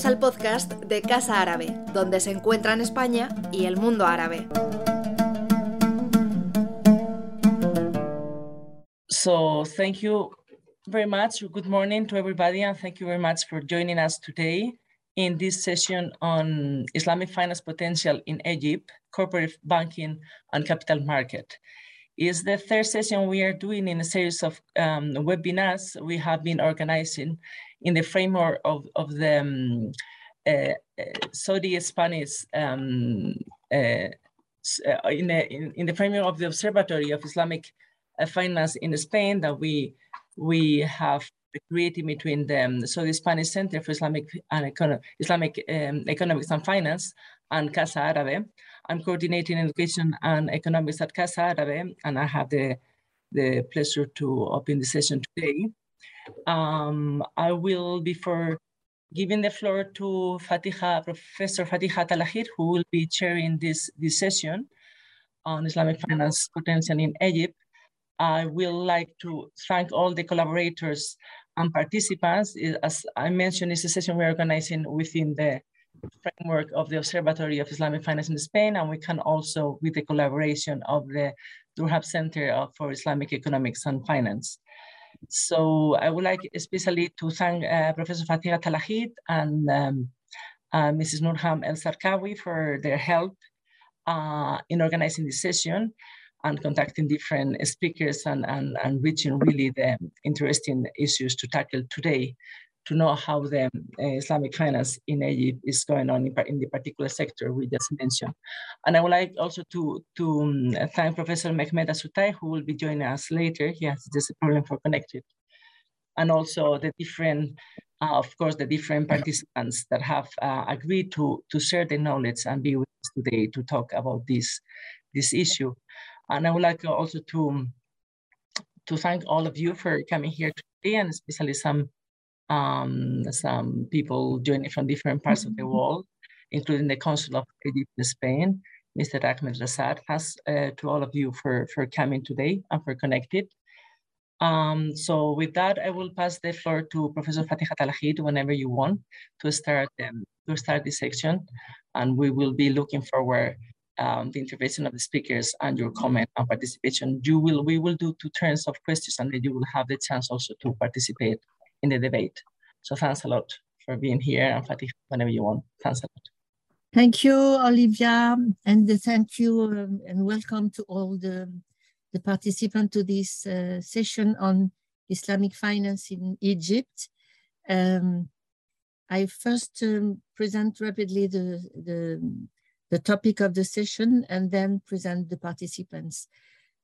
Bienvenidos al podcast de Casa Árabe, donde se encuentran España y el mundo árabe. So, thank you very much. Good morning to everybody, and thank you very much for joining us today in this session on Islamic finance potential in Egypt, corporate banking, and capital market. Is the third session we are doing in a series of um, webinars we have been organizing in the framework of, of the um, uh, uh, Saudi Spanish um, uh, uh, in, the, in, in, the framework of the Observatory of Islamic uh, Finance in Spain that we we have created between them. So the Spanish Center for Islamic and Econo Islamic um, Economics and Finance and Casa Árabe. I'm coordinating education and economics at Casa Árabe, and I have the, the pleasure to open the session today. Um, I will, before giving the floor to Fatiha, Professor Fatiha Talahite, who will be chairing this, this session on Islamic finance potential in Egypt, I will like to thank all the collaborators and participants. As I mentioned, it's a session we're organizing within the framework of the Observatory of Islamic Finance in Spain, and we can also, with the collaboration of the Durham Center for Islamic Economics and Finance. So I would like especially to thank uh, Professor Fatiha Talahite and um, uh, Mrs. Nurhan El Sharqawi for their help uh, in organizing this session and contacting different speakers and, and, and reaching really the interesting issues to tackle today to know how the uh, Islamic finance in Egypt is going on in, in, the particular sector we just mentioned. And I would like also to, to um, thank Professor Mehmet Asutay, who will be joining us later. He has just a problem for connected. And also the different, uh, of course, the different participants that have uh, agreed to, to share their knowledge and be with us today to talk about this, this issue. And I would like also to, to thank all of you for coming here today and especially some um, some people joining from different parts of the mm-hmm. world, including the Consul of Egypt in Spain, Mr. Ahmed Rasad. Thanks uh, to all of you for, for coming today and for connected. Um, so with that, I will pass the floor to Professor Fatiha Talahite whenever you want to start um, to start this section, and we will be looking forward um, the intervention of the speakers and your comment and participation. You will we will do two turns of questions, and then you will have the chance also to participate in the debate. So thanks a lot for being here and Fatih, whenever you want. Thanks a lot. Thank you, Olivia, and thank you um, and welcome to all the, the participants to this uh, session on Islamic finance in Egypt. Um, I first um, present rapidly the, the, the, topic of the session and then present the participants.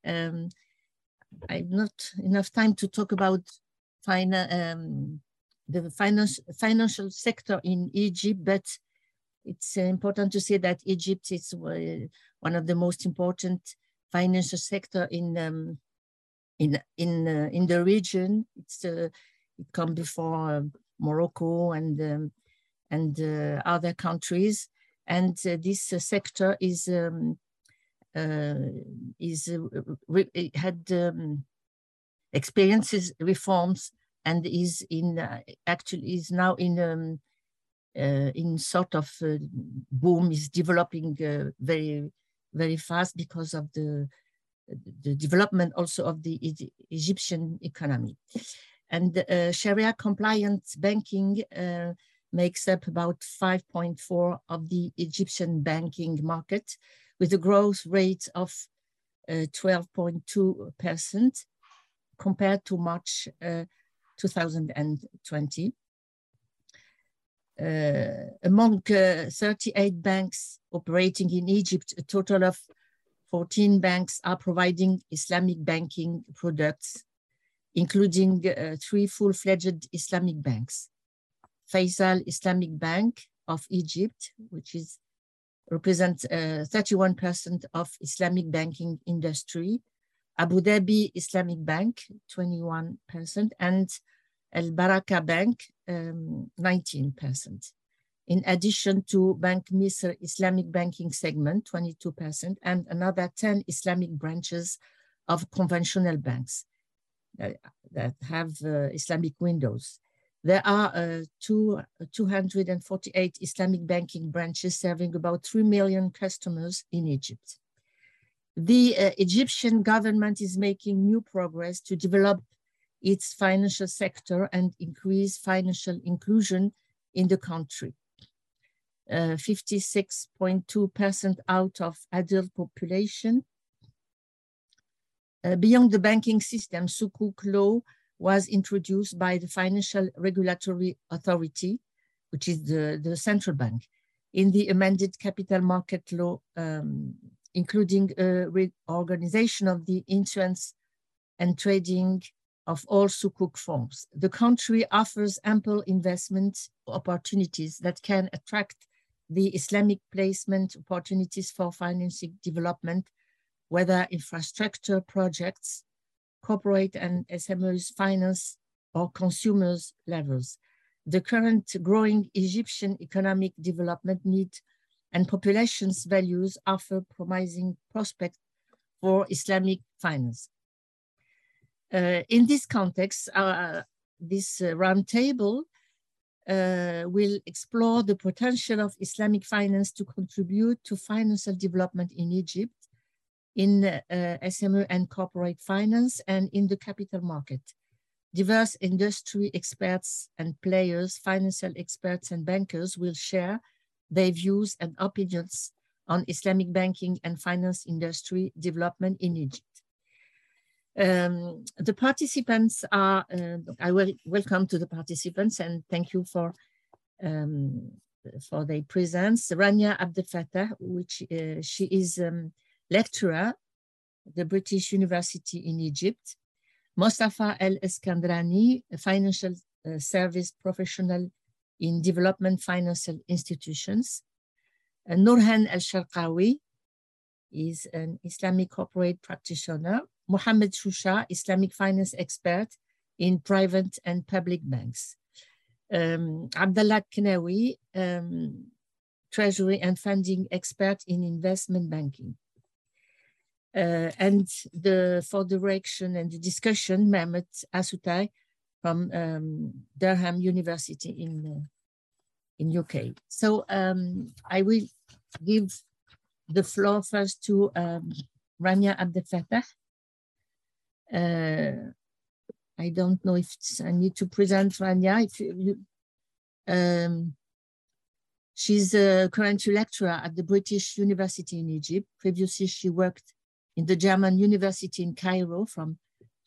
Um, I've not enough time to talk about um, the finance, financial sector in Egypt, but it's important to say that Egypt is uh, one of the most important financial sector in um, in in uh, in the region. It's uh, it comes before um, Morocco and um, and uh, other countries, and uh, this sector is um, uh, is had um, experiences reforms and is in uh, actually is now in um, uh, in sort of uh, boom is developing uh, very very fast because of the the development also of the Egyptian economy. And uh, Sharia compliant banking uh, makes up about 5.4 of the Egyptian banking market with a growth rate of 12.2 percent compared to March uh, 2020. Uh, among uh, 38 banks operating in Egypt, a total of 14 banks are providing Islamic banking products, including uh, three full-fledged Islamic banks. Faisal Islamic Bank of Egypt, which is represents 31% of Islamic banking industry, Abu Dhabi Islamic Bank, 21%, and Al Baraka Bank, 19%. Um, in addition to Banque Misr Islamic banking segment, 22%, and another 10 Islamic branches of conventional banks that, that have uh, Islamic windows. There are uh, two, 248 Islamic banking branches serving about 3 million customers in Egypt. The uh, Egyptian government is making new progress to develop its financial sector and increase financial inclusion in the country. 56.2% uh, out of adult population. Uh, beyond the banking system, Sukuk law was introduced by the Financial Regulatory Authority, which is the, the central bank, in the amended capital market law, um, including a reorganization of the insurance and trading of all sukuk forms. The country offers ample investment opportunities that can attract the Islamic placement opportunities for financing development, whether infrastructure projects, corporate and SMEs finance or consumers levels. The current growing Egyptian economic development need and population's values offer promising prospects for Islamic finance. Uh, in this context, uh, this uh, roundtable uh, will explore the potential of Islamic finance to contribute to financial development in Egypt, in uh, SME and corporate finance, and in the capital market. Diverse industry experts and players, financial experts and bankers will share their views and opinions on Islamic banking and finance industry development in Egypt. Um, the participants are, uh, I will welcome to the participants and thank you for um, for their presence. Rania Abdel Fattah, which uh, she is um, lecturer at the British University in Egypt. Mostafa El Eskandrani, a financial uh, service professional in development financial institutions. Uh, Nurhan El Sharqawi is an Islamic corporate practitioner Mohammed Shusha, Islamic finance expert in private and public banks. Um, Abdallah Knawi, um, treasury and funding expert in investment banking. Uh, and the for direction and the discussion, Mehmet Asutay from um, Durham University in uh, in UK. So um, I will give the floor first to um, Rania Abdel Fattah, uh, I don't know if I need to present Rania. If you, um, she's a current lecturer at the British University in Egypt. Previously, she worked in the German University in Cairo from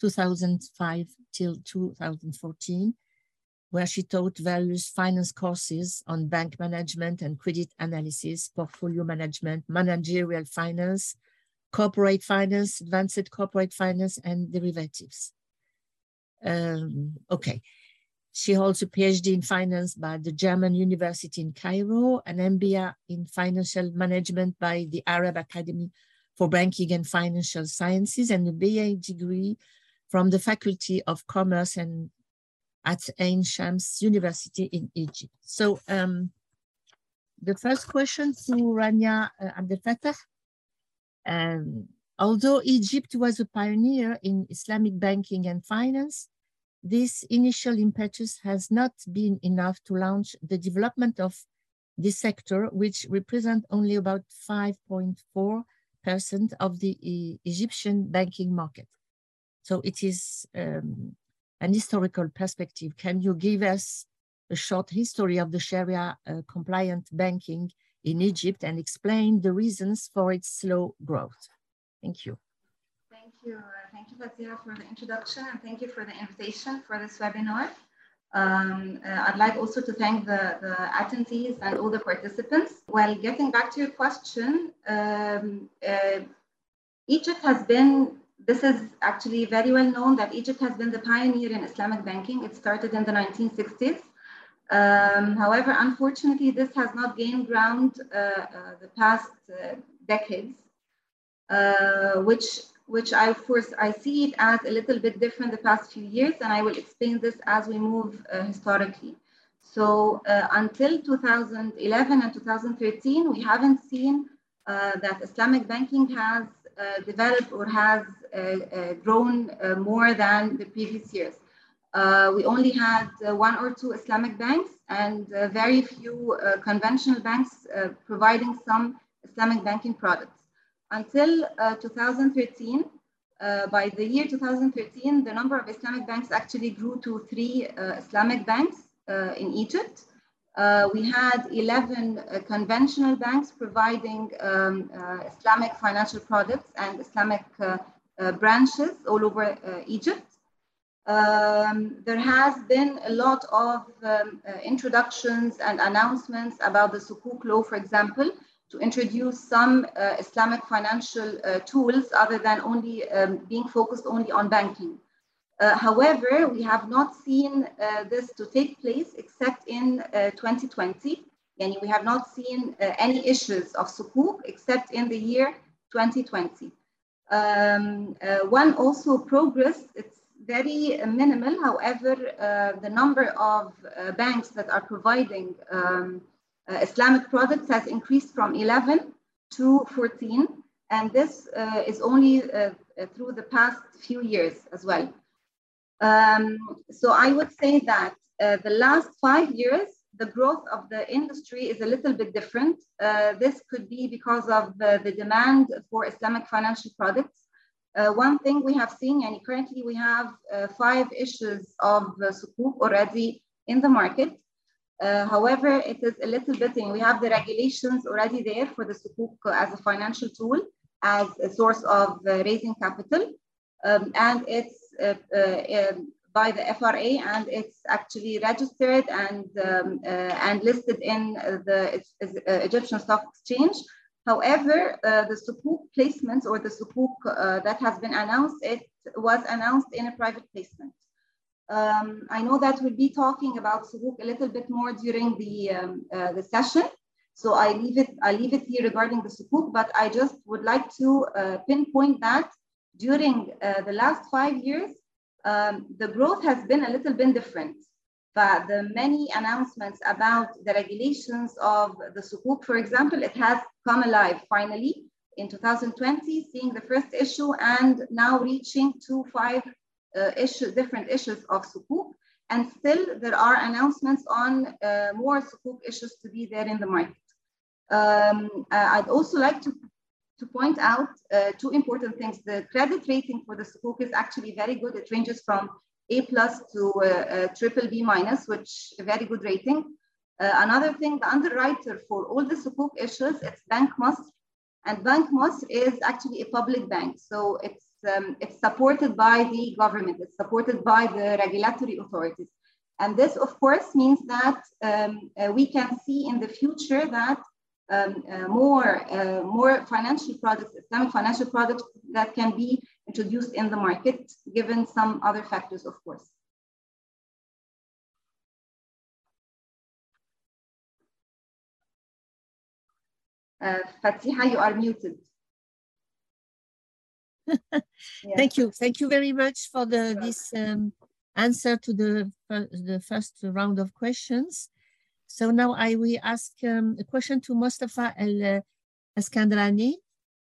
2005 till 2014, where she taught various finance courses on bank management and credit analysis, portfolio management, managerial finance, corporate finance, advanced corporate finance, and derivatives. Um, okay. She holds a PhD in finance by the German University in Cairo, an MBA in financial management by the Arab Academy for Banking and Financial Sciences, and a BA degree from the Faculty of Commerce and at Ain Shams University in Egypt. So um, the first question to Rania uh, Abdel Fattah um, although Egypt was a pioneer in Islamic banking and finance, this initial impetus has not been enough to launch the development of this sector, which represent only about 5.4% of the e Egyptian banking market. So it is um, an historical perspective. Can you give us a short history of the Sharia uh, compliant banking in Egypt and explain the reasons for its slow growth. Thank you. Thank you. Uh, thank you, Fatia, for the introduction and thank you for the invitation for this webinar. Um, uh, I'd like also to thank the, the attendees and all the participants. While getting back to your question, um, uh, Egypt has been, this is actually very well known that Egypt has been the pioneer in Islamic banking. It started in the 1960s. Um, however, unfortunately, this has not gained ground uh, uh, the past uh, decades, uh, which which I course I see it as a little bit different the past few years, and I will explain this as we move uh, historically. So uh, until 2011 and 2013, we haven't seen that Islamic banking has developed or has grown more than the previous years. Uh, we only had uh, one or two Islamic banks and uh, very few uh, conventional banks uh, providing some Islamic banking products. Until 2013, by the year 2013, the number of Islamic banks actually grew to three Islamic banks in Egypt. Uh, we had 11 uh, conventional banks providing um, uh, Islamic financial products and Islamic branches all over Egypt. Um, there has been a lot of um, uh, introductions and announcements about the Sukuk law, for example, to introduce some uh, Islamic financial uh, tools other than only um, being focused only on banking. Uh, however, we have not seen uh, this to take place except in 2020. Uh, and we have not seen any issues of Sukuk except in the year 2020. Um, one also progress, it's very minimal. However, uh, the number of uh, banks that are providing um, uh, Islamic products has increased from 11 to 14. And this is only through the past few years as well. Um, so I would say that the last five years, the growth of the industry is a little bit different. Uh, this could be because of uh, the demand for Islamic financial products. Uh, one thing we have seen, and currently we have uh, five issues of uh, sukuk already in the market. Uh, however, it is a little bit, and we have the regulations already there for the sukuk as a financial tool, as a source of uh, raising capital. Um, and it's uh, by the FRA, and it's actually registered and, um, and listed in the Egyptian Stock Exchange. However, uh, the sukuk placements or the sukuk uh, that has been announced, it was announced in a private placement. Um, I know that we'll be talking about sukuk a little bit more during the, um, uh, the session. So I leave it, I leave it here regarding the sukuk, but I just would like to uh, pinpoint that during uh, the last five years, um, the growth has been a little bit different. But the many announcements about the regulations of the sukuk, for example, it has come alive finally in 2020, seeing the first issue and now reaching to five uh, issue, different issues of sukuk. And still there are announcements on uh, more sukuk issues to be there in the market. Um, uh, I'd also like to, to point out uh, two important things. The credit rating for the sukuk is actually very good. It ranges from a plus to uh, uh, triple B minus, which is a very good rating. Uh, another thing, the underwriter for all the Sukuk issues, it's Bank Masr. And Bank Masr is actually a public bank. So it's, um, it's supported by the government. It's supported by the regulatory authorities. And this, of course, means that um, uh, we can see in the future that um, uh, more, uh, more financial products, Islamic financial products that can be introduced in the market, given some other factors, of course. Uh, Fatiha, you are muted. Thank you. Thank you very much for the this um, answer to the, the first round of questions. So now I will ask um, a question to Mustafa El Eskandrani.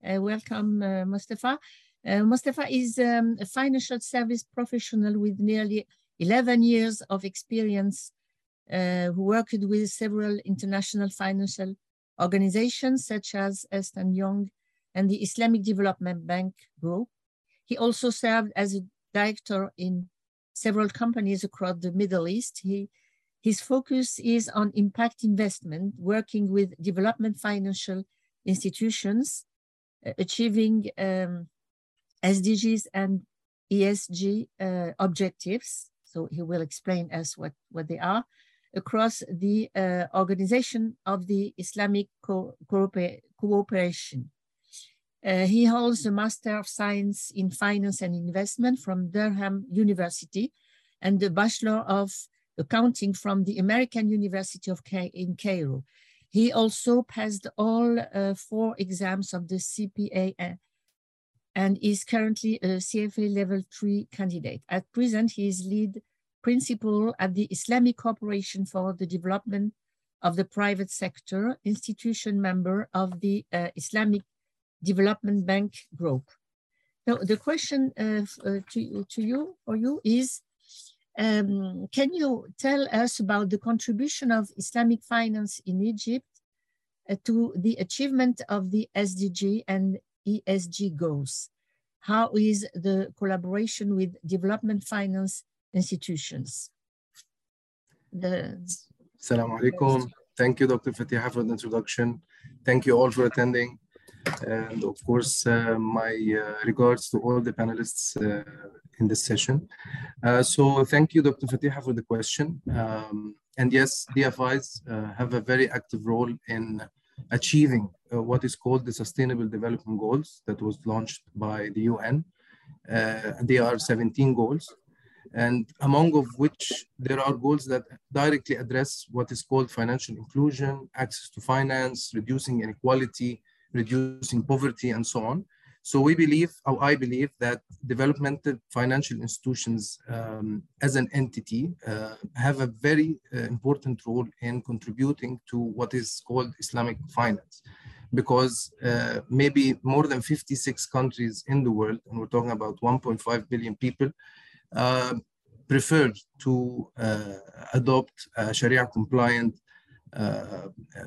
Uh, welcome, uh, Mustafa. Uh, Mustafa is um, a financial service professional with nearly 11 years of experience uh, who worked with several international financial organizations such as Ernst Young and the Islamic Development Bank Group. He also served as a director in several companies across the Middle East. He, his focus is on impact investment, working with development financial institutions, uh, achieving um, SDGs and ESG uh, objectives. So he will explain us what, what they are across the uh, organization of the Islamic Co Cooperation. Uh, he holds a Master of Science in Finance and Investment from Durham University and a Bachelor of Accounting from the American University of Ca in Cairo. He also passed all uh, four exams of the CPA and is currently a CFA level three candidate. At present, he is lead principal at the Islamic Corporation for the Development of the Private Sector, institution member of the uh, Islamic Development Bank Group. Now, the question uh, uh, to, to you, or you is, um, can you tell us about the contribution of Islamic finance in Egypt uh, to the achievement of the SDG and ESG goals? How is the collaboration with development finance institutions? The, Assalamu alaikum. Thank you, Dr. Fatiha, for the introduction. Thank you all for attending. And of course, uh, my uh, regards to all the panelists uh, in this session. Uh, so thank you, Dr. Fatiha, for the question. Um, and yes, DFIs uh, have a very active role in achieving uh, what is called the Sustainable Development Goals that was launched by the UN. they are 17 goals and among of which there are goals that directly address what is called financial inclusion, access to finance, reducing inequality, reducing poverty, and so on. So we believe, or I believe, that developmental financial institutions um, as an entity uh, have a very uh, important role in contributing to what is called Islamic finance. Because uh, maybe more than 56 countries in the world, and we're talking about 1.5 billion people, uh, preferred to uh, adopt Sharia compliant Uh, uh,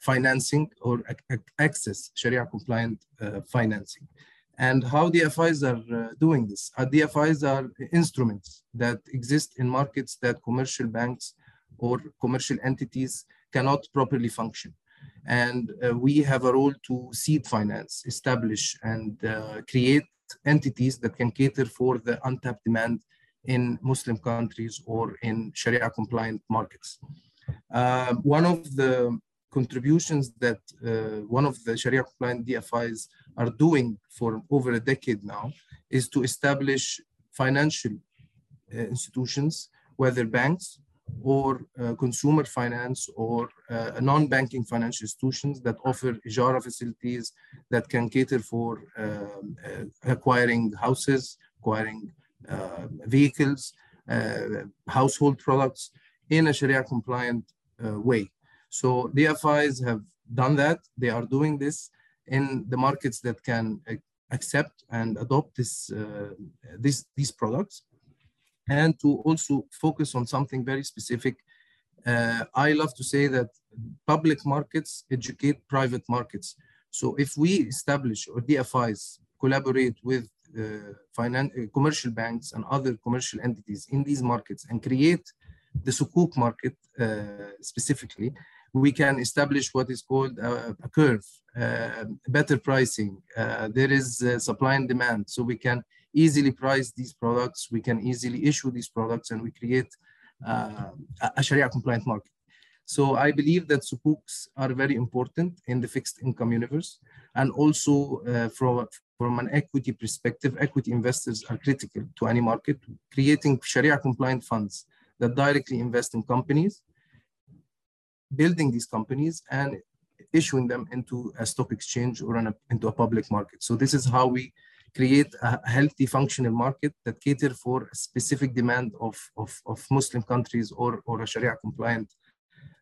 financing or access Sharia compliant uh, financing. And how DFIs are doing this? Our DFIs are instruments that exist in markets that commercial banks or commercial entities cannot properly function. And uh, we have a role to seed finance, establish and uh, create entities that can cater for the untapped demand in Muslim countries or in Sharia compliant markets. Uh, one of the contributions that uh, one of the Sharia compliant DFIs are doing for over a decade now is to establish financial uh, institutions, whether banks or uh, consumer finance or uh, non-banking financial institutions that offer ijara facilities that can cater for um, uh, acquiring houses, acquiring uh, vehicles, uh, household products in a Sharia compliant uh, way. So DFIs have done that. They are doing this in the markets that can accept and adopt this, this, these products and to also focus on something very specific. Uh, I love to say that public markets educate private markets. So if we establish or DFIs collaborate with uh, uh, commercial banks and other commercial entities in these markets and create the sukuk market uh, specifically, we can establish what is called a, a curve, uh, better pricing. Uh, there is uh, supply and demand, so we can easily price these products, we can easily issue these products, and we create a Sharia compliant market. So I believe that sukuks are very important in the fixed income universe. And also uh, from, from an equity perspective, equity investors are critical to any market, creating Sharia compliant funds that directly invest in companies, building these companies and issuing them into a stock exchange or a, into a public market. So this is how we create a healthy functional market that cater for a specific demand of, of, of Muslim countries or, or a Sharia compliant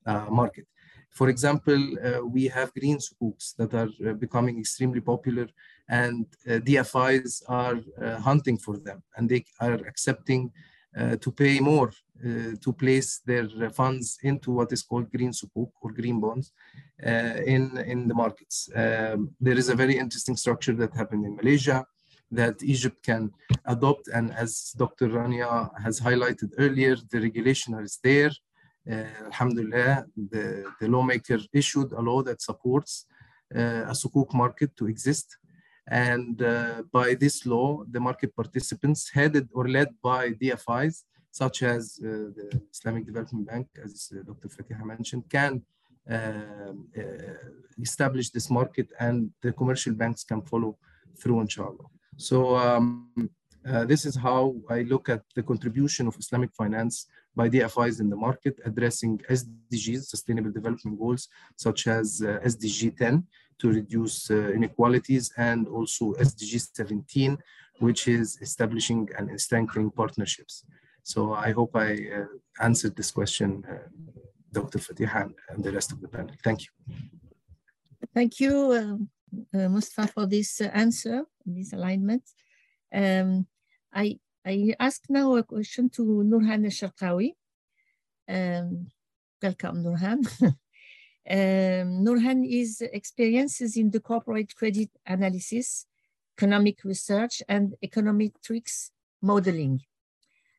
uh, market. For example, uh, we have green sukuks that are uh, becoming extremely popular and DFIs are hunting for them and they are accepting to pay more to place their funds into what is called green sukuk or green bonds in, in the markets. Um, there is a very interesting structure that happened in Malaysia that Egypt can adopt. And as Dr. Rania has highlighted earlier, the regulation is there. Uh, Alhamdulillah, the, the lawmaker issued a law that supports uh, a sukuk market to exist. And uh, by this law, the market participants headed or led by DFIs, such as the Islamic Development Bank, as Dr. Fatiha mentioned, can uh, establish this market and the commercial banks can follow through, inshallah. So um, uh, this is how I look at the contribution of Islamic finance by DFIs in the market, addressing SDGs, Sustainable Development Goals, such as uh, SDG 10 to reduce uh, inequalities, and also SDG 17, which is establishing and strengthening partnerships. So I hope I uh, answered this question, uh, Dr. Fatiha and the rest of the panel. Thank you. Thank you, uh, Mustafa, for this answer, this alignment. Um, I I ask now a question to Nurhan Sharqawi. Um, welcome, Nurhan. um, Nurhan is experiences in the corporate credit analysis, economic research, and econometrics modeling.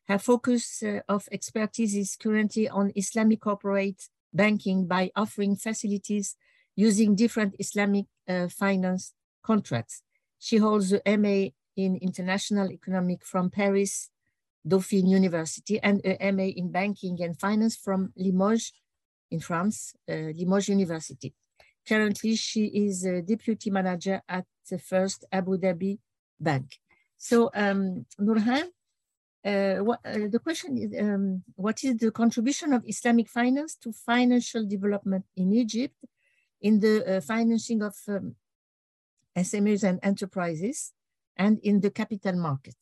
Her focus uh, of expertise is currently on Islamic corporate banking by offering facilities using different Islamic uh, finance contracts. She holds a MA in International Economic from Paris Dauphine University and a MA in Banking and Finance from Limoges in France, uh, Limoges University. Currently, she is a deputy manager at the First Abu Dhabi Bank. So, um, Nurhan, what, uh, the question is, um, what is the contribution of Islamic finance to financial development in Egypt in the uh, financing of um, SMEs and enterprises and in the capital market?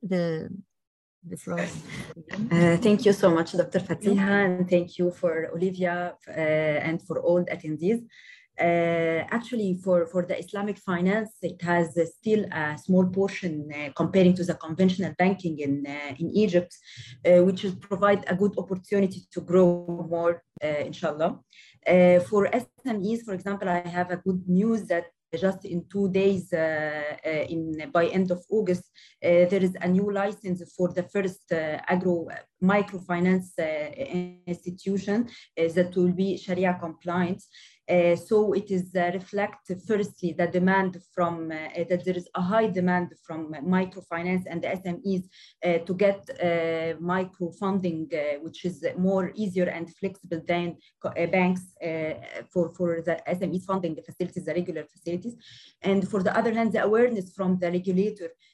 The, the floor. Uh, thank you so much, Dr. Fatiha, and thank you for Olivia uh, and for all the attendees. Uh, actually, for, for the Islamic finance, it has uh, still a small portion uh, comparing to the conventional banking in, uh, in Egypt, which will provide a good opportunity to grow more, inshallah. for SMEs, for example, I have a good news that just in two days uh, uh, in by end of August, uh, there is a new license for the first agro microfinance institution is that will be Sharia compliant. Uh, so it is uh, reflect firstly the demand from uh, that there is a high demand from microfinance and the SMEs to get micro funding, which is more easier and flexible than banks for, for the SMEs funding the facilities, the regular facilities. And for the other hand, the awareness from the regulator uh,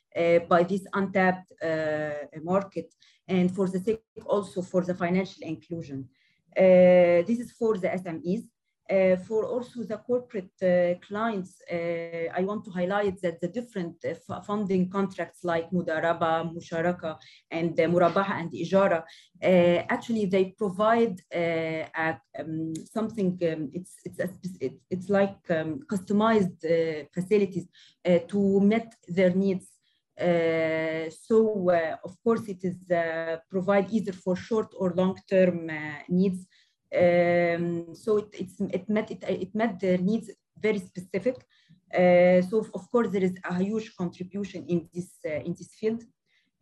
by this untapped uh, market and for the sake also for the financial inclusion. Uh, this is for the SMEs. Uh, for also the corporate uh, clients, uh, I want to highlight that the different uh, funding contracts like Mudaraba, Musharaka, and uh, Murabaha and Ijara, uh, actually they provide um, something, um, it's, it's, a, it's, it's like um, customized facilities to meet their needs uh, so uh, of course it is uh, provide either for short or long term needs um, so it, it, met, it, it met their needs very specific. Uh, so of course there is a huge contribution in this, uh, in this field.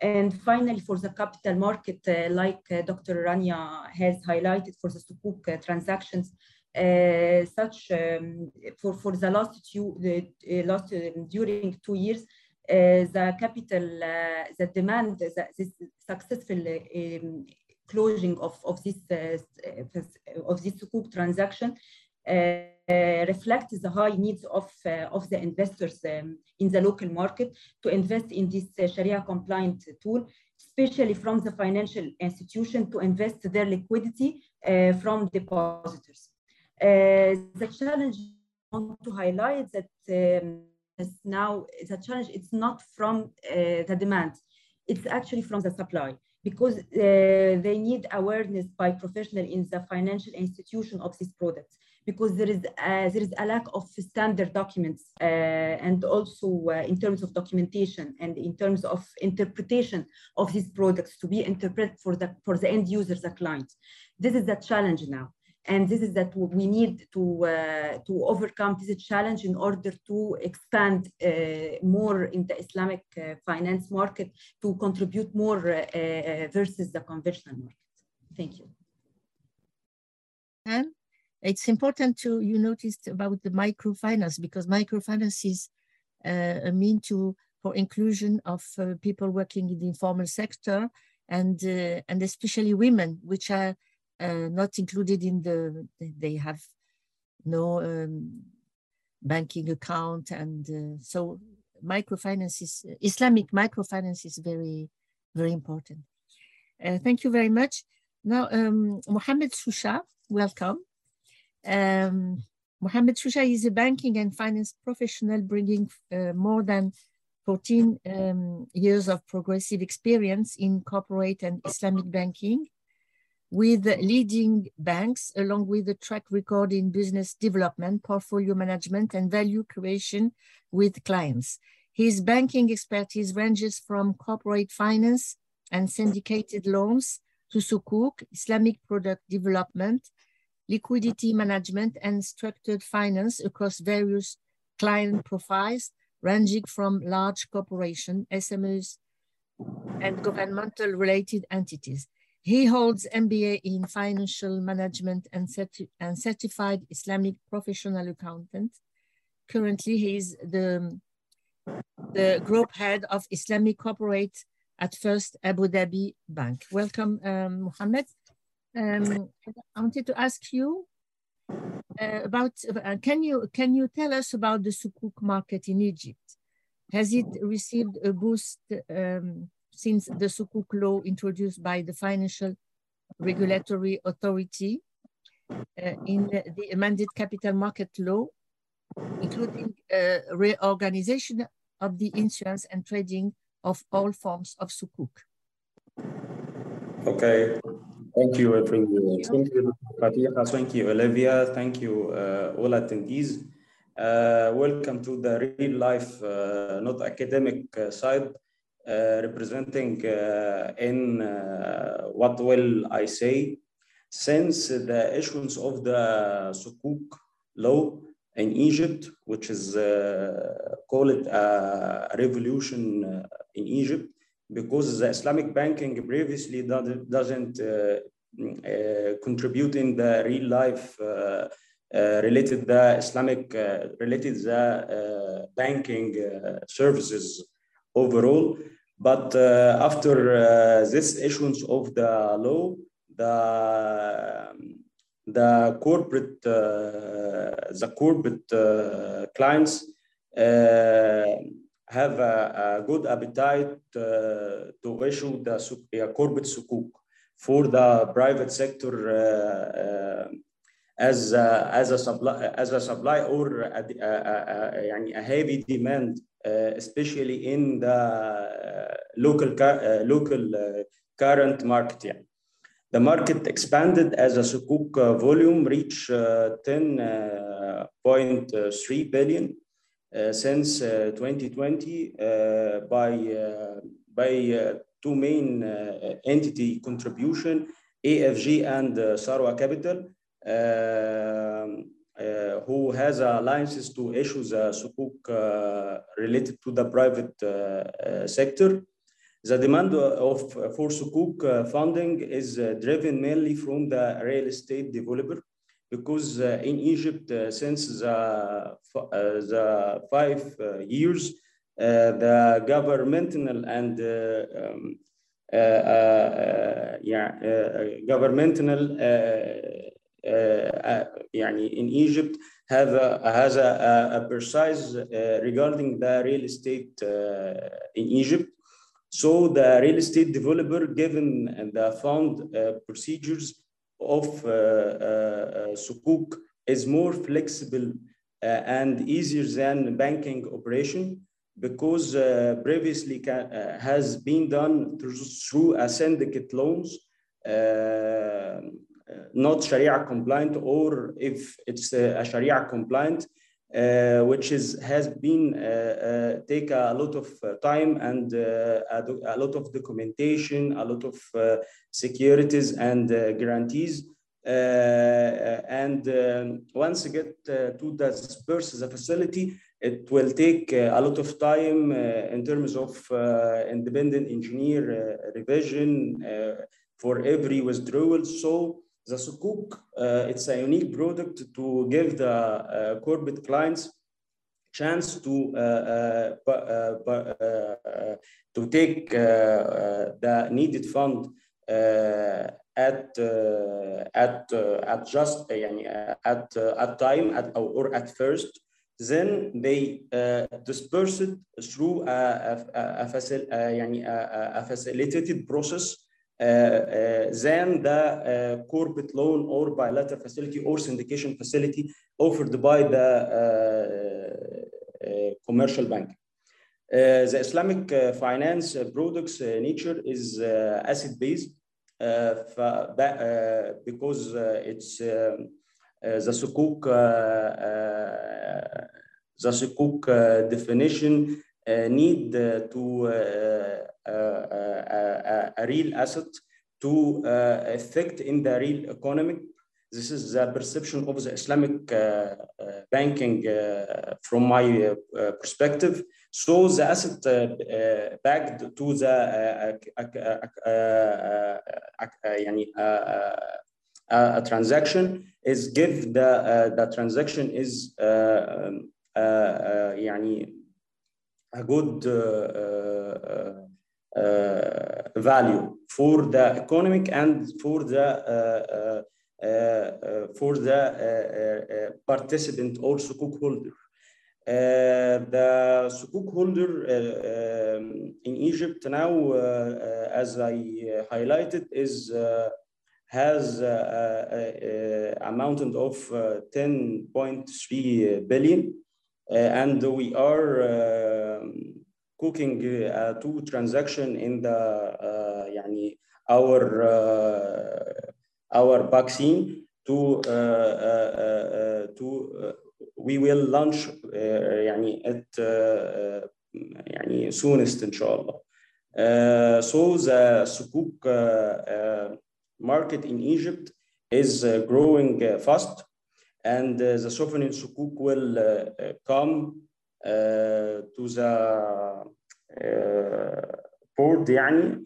And finally, for the capital market, uh, like uh, Dr. Rania has highlighted for the Sukuk uh, transactions, uh, such um, for, for the last two, the last during two years, the capital, the demand, the, this successful um, closing of, of this uh, uh, of this sukuk transaction uh, reflects the high needs of, of the investors um, in the local market to invest in this Sharia compliant tool, especially from the financial institution to invest their liquidity from depositors. the challenge I want to highlight that um, now it's a challenge. It's not from uh, the demand. It's actually from the supply because uh, they need awareness by professional in the financial institution of these products because there is a, there is a lack of standard documents uh, and also uh, in terms of documentation and in terms of interpretation of these products to be interpreted for the for the end users the clients. This is the challenge now and this is that we need to uh, to overcome this challenge in order to expand uh, more in the Islamic uh, finance market to contribute more uh, uh, versus the conventional market. Thank you. And it's important to you noticed about the microfinance because microfinance is uh, a mean to for inclusion of people working in the informal sector and and especially women, which are not included in the, they have no um, banking account. And uh, so microfinance is, Islamic microfinance is very, very important. Uh, thank you very much. Now, um, Mohammed Shusha, welcome. Um, Mohammed Shusha is a banking and finance professional bringing uh, more than 14 um, years of progressive experience in corporate and Islamic banking with leading banks, along with a track record in business development, portfolio management, and value creation with clients. His banking expertise ranges from corporate finance and syndicated loans to sukuk, Islamic product development, liquidity management, and structured finance across various client profiles, ranging from large corporations, SMEs, and governmental related entities. He holds MBA in financial management and, certi and certified Islamic professional accountant. Currently, he is the, the group head of Islamic corporate at First Abu Dhabi Bank. Welcome, um, Mohammed. Um, I wanted to ask you uh, about, uh, can, you, can you tell us about the sukuk market in Egypt? Has it received a boost um, since the sukuk law introduced by the Financial Regulatory Authority uh, in the amended capital market law, including uh, reorganization of the insurance and trading of all forms of sukuk. Okay, thank you, everyone. Thank you, Fatiha. Thank you, Olivia. Thank you, uh, all attendees. Uh, welcome to the real life, uh, not academic uh, side, representing uh, in what will I say, since the issuance of the Sukuk law in Egypt, which is uh, called a revolution uh, in Egypt, because the Islamic banking previously doesn't uh, uh, contribute in the real life uh, uh, related the Islamic related the banking services overall. But after this issuance of the law, the um, the corporate uh, the corporate uh, clients uh, have a, a, good appetite to issue the corporate sukuk for the private sector as a, as a supply as a supply or a, a, a, a heavy demand uh, especially in the uh, local uh, local current market yeah. The market expanded as a Sukuk uh, volume reached uh, 10.3 uh, billion since 2020 by, by two main entity contribution, AFG and Sarwa Capital, um, uh, who has alliances to issue the sukuk uh, related to the private uh, sector. The demand of, for Sukuk uh, funding is uh, driven mainly from the real estate developer because uh, in Egypt, since the, the five years, the governmental and um, yeah, governmental يعني in Egypt have a, has a, a precise uh, regarding the real estate uh, in Egypt. So the real estate developer, given the fund uh, procedures of uh, uh, Sukuk, is more flexible and easier than banking operation because uh, previously can, uh, has been done through, through a syndicate loans, uh, not Sharia compliant, or if it's a, Sharia compliant, uh, which is has been uh, uh, take a lot of uh, time and uh, a, a, lot of documentation, a lot of uh, securities and guarantees. and um, once you get to disperse the facility, it will take a lot of time in terms of independent engineer revision for every withdrawal. So the Sukuk, uh, it's a unique product to give the uh, corporate clients chance to uh, uh, uh to take the needed fund at at at just at at time at or at first. Then they uh, disperse it through a, a, a, a, a, a facilitated process Uh, uh, than the uh, corporate loan or bilateral facility or syndication facility offered by the uh, commercial bank. the Islamic finance products nature is asset-based because it's um, the sukuk the sukuk definition need to a real asset to affect in the real economy. This is the perception of the Islamic banking from my perspective. So the asset backed to the a transaction is give the the transaction is uh, uh, a good value for the economic and for the for the participant or sukuk holder. Uh, the sukuk holder uh, um, in Egypt now, uh, as I highlighted, is has a, amount of 10.3 billion, and we are um, cooking two transaction in the يعني our our vaccine to to we will launch يعني at يعني soonest إن شاء الله. so the sukuk market in Egypt is growing fast and the sovereign sukuk will come to the board يعني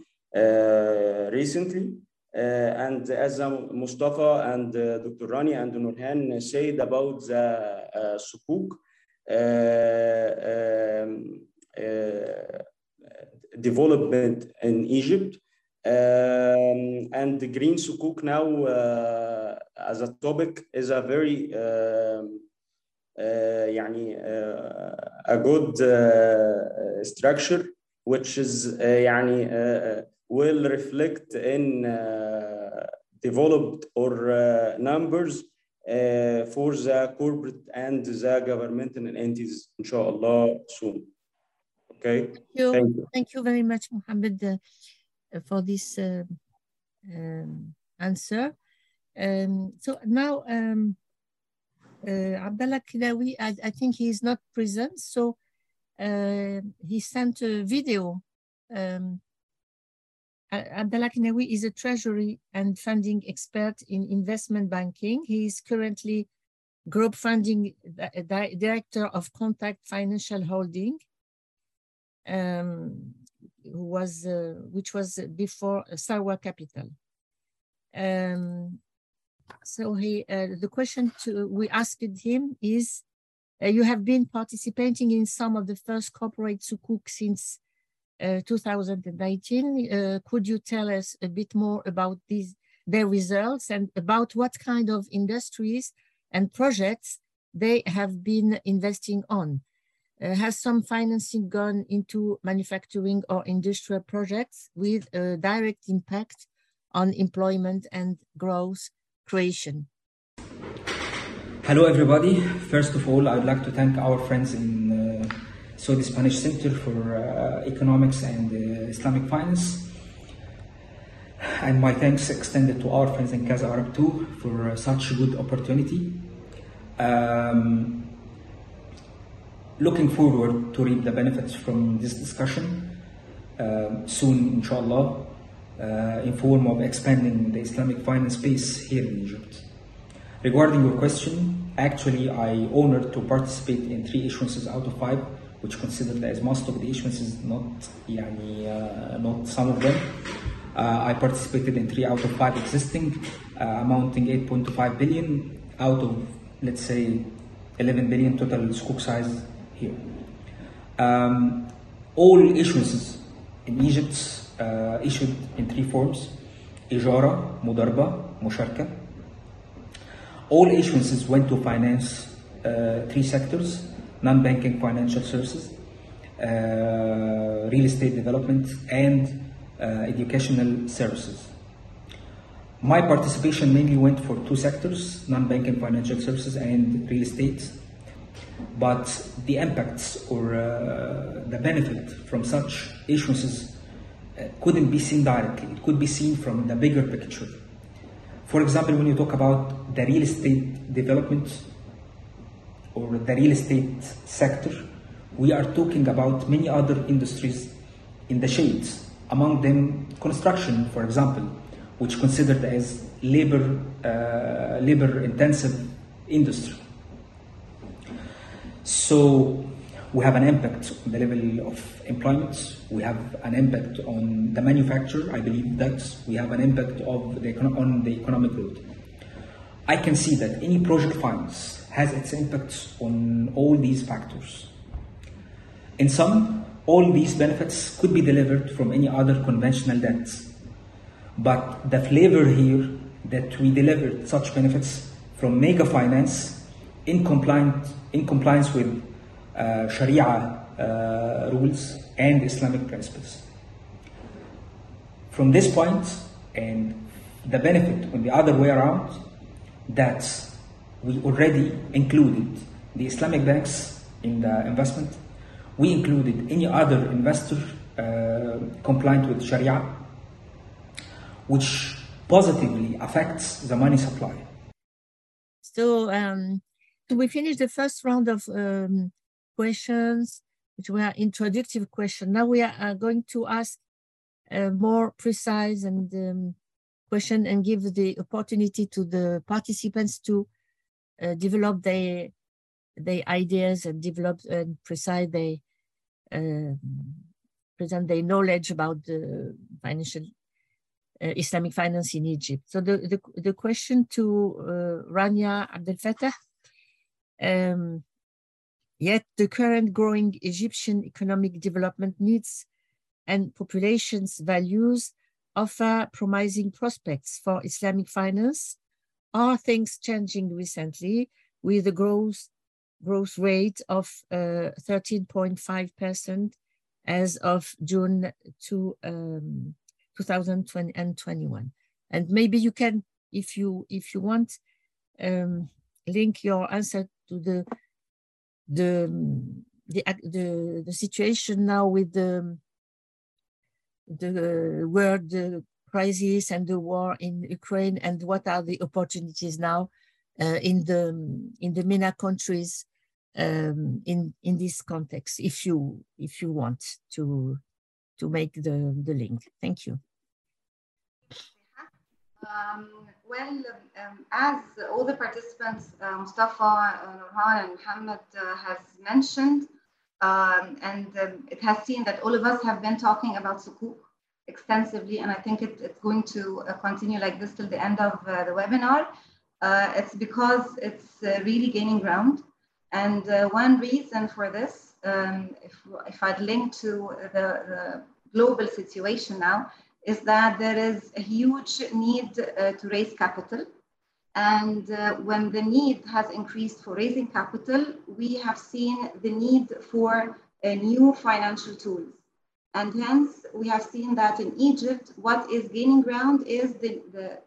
recently uh, and as Mustafa and uh, Dr. Rani and Nurhan said about the uh, sukuk um, development in Egypt, um, and the green sukuk now as a topic is a very um, يعني a good structure which is يعني will reflect in uh, developed or uh, numbers uh, for the corporate and the governmental entities, inshallah, soon. Okay. Thank you. Thank you, Thank you very much, Mohammed, for this um, answer. Um, so now, um, Abdallah Kinawi, I, I, think he is not present, so he sent a video um, Abdallah Kinawi is a treasury and funding expert in investment banking. He is currently group funding director of Contact Financial Holding, um, was uh, which was before Sarwa Capital. Um, so he, uh, the question to, we asked him is, uh, you have been participating in some of the first corporate sukuk since uh, 2019. Uh, could you tell us a bit more about these, their results and about what kind of industries and projects they have been investing on? Uh, has some financing gone into manufacturing or industrial projects with a direct impact on employment and growth creation? Hello, everybody. First of all, I'd like to thank our friends in uh, the Spanish Center for uh, Economics and uh, Islamic Finance. And my thanks extended to our friends in Casa Arab too for uh, such a good opportunity. Um, looking forward to reap the benefits from this discussion uh, soon, inshallah, uh, in form of expanding the Islamic finance space here in Egypt. Regarding your question, actually I honored to participate in three issuances out of five which considered as most of the issuances, not يعني, uh, not some of them. Uh, I participated in three out of five existing, uh, amounting 8.5 billion out of, let's say, 11 billion total sukuk size here. Um, all issuances in Egypt uh, issued in three forms, إجارة, مضاربة, مشاركة. All issuances went to finance uh, three sectors, non-banking financial services, uh, real estate development, and uh, educational services. My participation mainly went for two sectors, non-banking financial services and real estate. but the impacts or uh, the benefit from such issuances uh, couldn't be seen directly. It could be seen from the bigger picture. For example, when you talk about the real estate development or the real estate sector, we are talking about many other industries in the shades, among them construction, for example, which considered as labor, uh, labor intensive industry. So we have an impact on the level of employment. We have an impact on the manufacturer. I believe that we have an impact of the, on the economic growth. I can see that any project finance has its impacts on all these factors. In sum, all these benefits could be delivered from any other conventional debts. But the flavor here that we delivered such benefits from mega finance in, compliant, in compliance with uh, Sharia uh, rules and Islamic principles. From this point, and the benefit on the other way around, that we already included the Islamic banks in the investment. We included any other investor uh, compliant with Sharia, which positively affects the money supply. So, um, we finished the first round of um, questions, which were introductory questions. Now we are, going to ask a more precise and um, question and give the opportunity to the participants to uh, develop their their ideas and develop and precise their uh, present their knowledge about the financial uh, Islamic finance in Egypt. So the the, the question to uh, Rania Abdel Fattah. Um, yet the current growing Egyptian economic development needs and population's values offer promising prospects for Islamic finance? Are things changing recently with the growth, growth rate of 13.5% uh, as of June to, um, 2021? And maybe you can, if you if you want, um, link your answer to the the the the, the situation now with the the world the crisis and the war in Ukraine and what are the opportunities now uh, in the in the MENA countries um, in in this context if you if you want to to make the the link. Thank you um, well um, as all the participants uh, Mustafa Nurhan and Muhammad uh, has mentioned um, and um, it has seen that all of us have been talking about Sukuk extensively, and I think it, it's going to uh, continue like this till the end of uh, the webinar. Uh, it's because it's uh, really gaining ground. And one reason for this, um, if, if I'd link to the, the, global situation now, is that there is a huge need to raise capital and uh, when the need has increased for raising capital, we have seen the need for uh, new financial tools. And hence, we have seen that in Egypt, what is gaining ground is the, the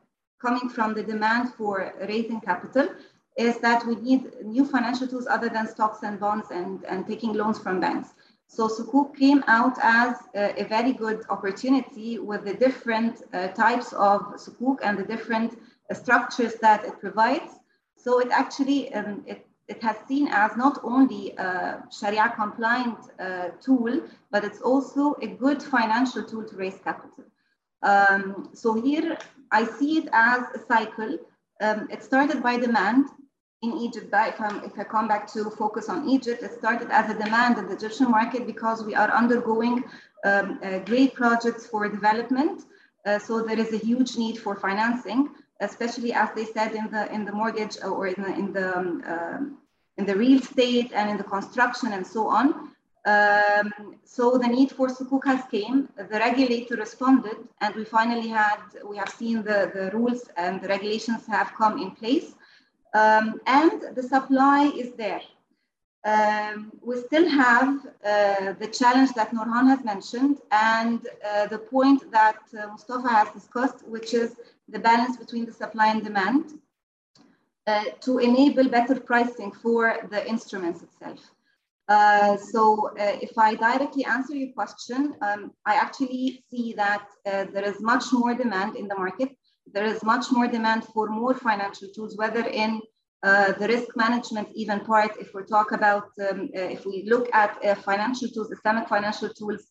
coming from the demand for raising capital, is that we need new financial tools other than stocks and bonds and, and taking loans from banks. So Sukuk came out as a, a very good opportunity with the different uh, types of Sukuk and the different structures that it provides. So it actually um, it, it has seen as not only a Sharia compliant uh, tool, but it's also a good financial tool to raise capital. Um, so here I see it as a cycle. Um, it started by demand in Egypt. If, if I come back to focus on Egypt, it started as a demand in the Egyptian market because we are undergoing um, uh, great projects for development. Uh, so there is a huge need for financing especially as they said in the in the mortgage or in the in the um, um, in the real estate and in the construction and so on. Um, so the need for sukuk has came. The regulator responded, and we finally had we have seen the the rules and the regulations have come in place, um, and the supply is there. Um, we still have uh, the challenge that Nurhan has mentioned and uh, the point that uh, Mustafa has discussed, which is the balance between the supply and demand uh, to enable better pricing for the instruments itself. Uh, so uh, if I directly answer your question, um, I actually see that there is much more demand in the market. There is much more demand for more financial tools, whether in uh, the risk management even part, if we talk about, um, uh, if we look at uh, financial tools, Islamic financial tools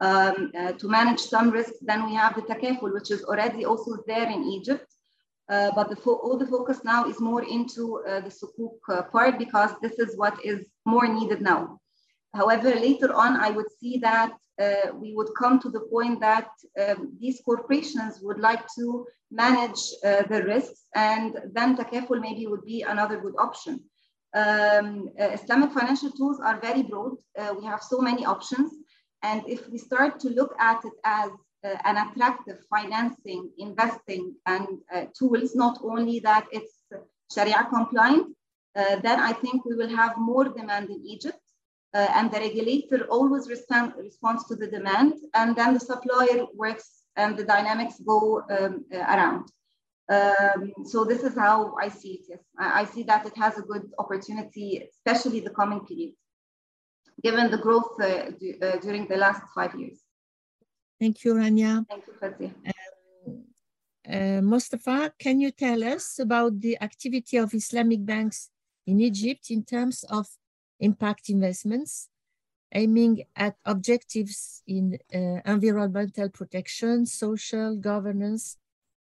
um, uh, to manage some risks, then we have the takaful, which is already also there in Egypt. Uh, but the all the focus now is more into uh, the sukuk part because this is what is more needed now. However, later on, I would see that uh, we would come to the point that um, these corporations would like to manage uh, the risks, and then takaful maybe would be another good option. Um, uh, Islamic financial tools are very broad. Uh, we have so many options. And if we start to look at it as uh, an attractive financing, investing, and uh, tools, not only that it's Sharia compliant, then I think we will have more demand in Egypt uh, and the regulator always respond, responds to the demand, and then the supplier works and the dynamics go um, uh, around. Um, so this is how I see it. Yes, I, I, see that it has a good opportunity, especially the coming period, given the growth uh, uh during the last five years. Thank you, Rania. Thank you, Fatih. Um, uh, Mustafa, can you tell us about the activity of Islamic banks in Egypt in terms of impact investments, aiming at objectives in uh, environmental protection, social governance,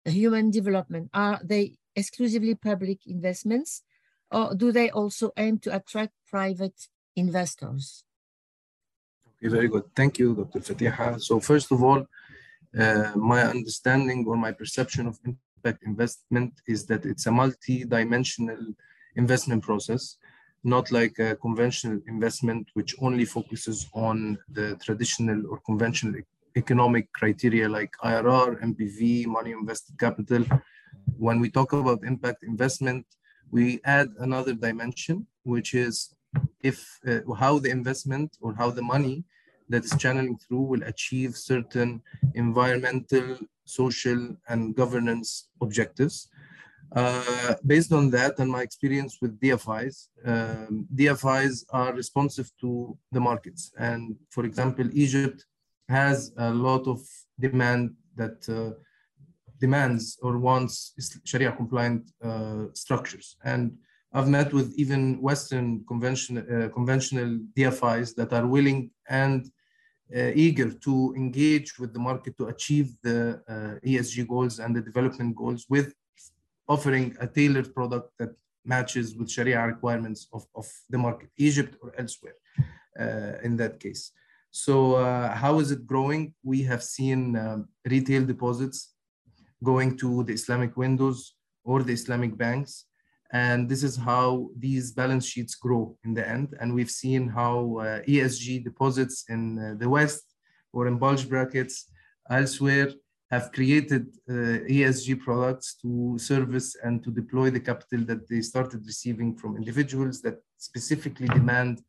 human development. Are they exclusively public investments or do they also aim to attract private investors? Okay, very good. Thank you, Dr. Fatiha. So first of all, uh, my understanding or my perception of impact investment is that it's a multi-dimensional investment process not like a conventional investment, which only focuses on the traditional or conventional economic criteria like IRR, NPV, money invested capital. When we talk about impact investment, we add another dimension, which is if uh, how the investment or how the money that is channeling through will achieve certain environmental, social, and governance objectives. Uh, based on that and my experience with DFIs, um, DFIs are responsive to the markets. And for example, Egypt has a lot of demand that uh, demands or wants Sharia compliant uh, structures. And I've met with even Western convention, uh, conventional DFIs that are willing and uh, eager to engage with the market to achieve the uh, ESG goals and the development goals with offering a tailored product that matches with Sharia requirements of, of the market, Egypt or elsewhere uh, in that case. So uh, how is it growing? We have seen um, retail deposits going to the Islamic windows or the Islamic banks. And this is how these balance sheets grow in the end. And we've seen how uh, ESG deposits in uh, the West or in bulge brackets elsewhere have created uh, ESG products to service and to deploy the capital that they started receiving from individuals that specifically demand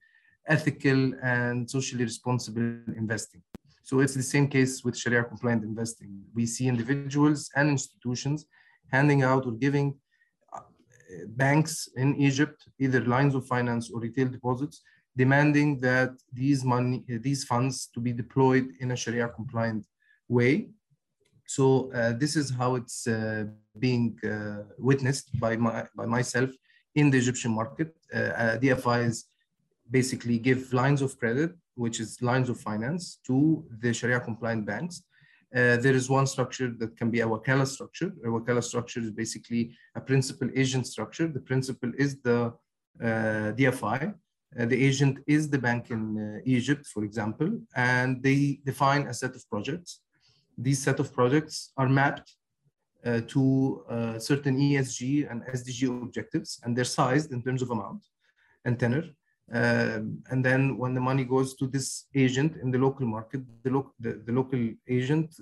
ethical and socially responsible investing. So it's the same case with Sharia compliant investing. We see individuals and institutions handing out or giving uh, banks in Egypt, either lines of finance or retail deposits, demanding that these money, these funds to be deployed in a Sharia compliant way so uh, this is how it's uh, being uh, witnessed by, my, by myself in the Egyptian market. Uh, uh, DFIs basically give lines of credit, which is lines of finance, to the Sharia compliant banks. Uh, there is one structure that can be a wakala structure. A wakala structure is basically a principal agent structure. The principal is the DFI. the agent is the bank in Egypt, for example, and they define a set of projects these set of projects are mapped uh, to uh, certain ESG and SDG objectives, and they're sized in terms of amount and tenor. Um, and then when the money goes to this agent in the local market, the, lo the, the local agent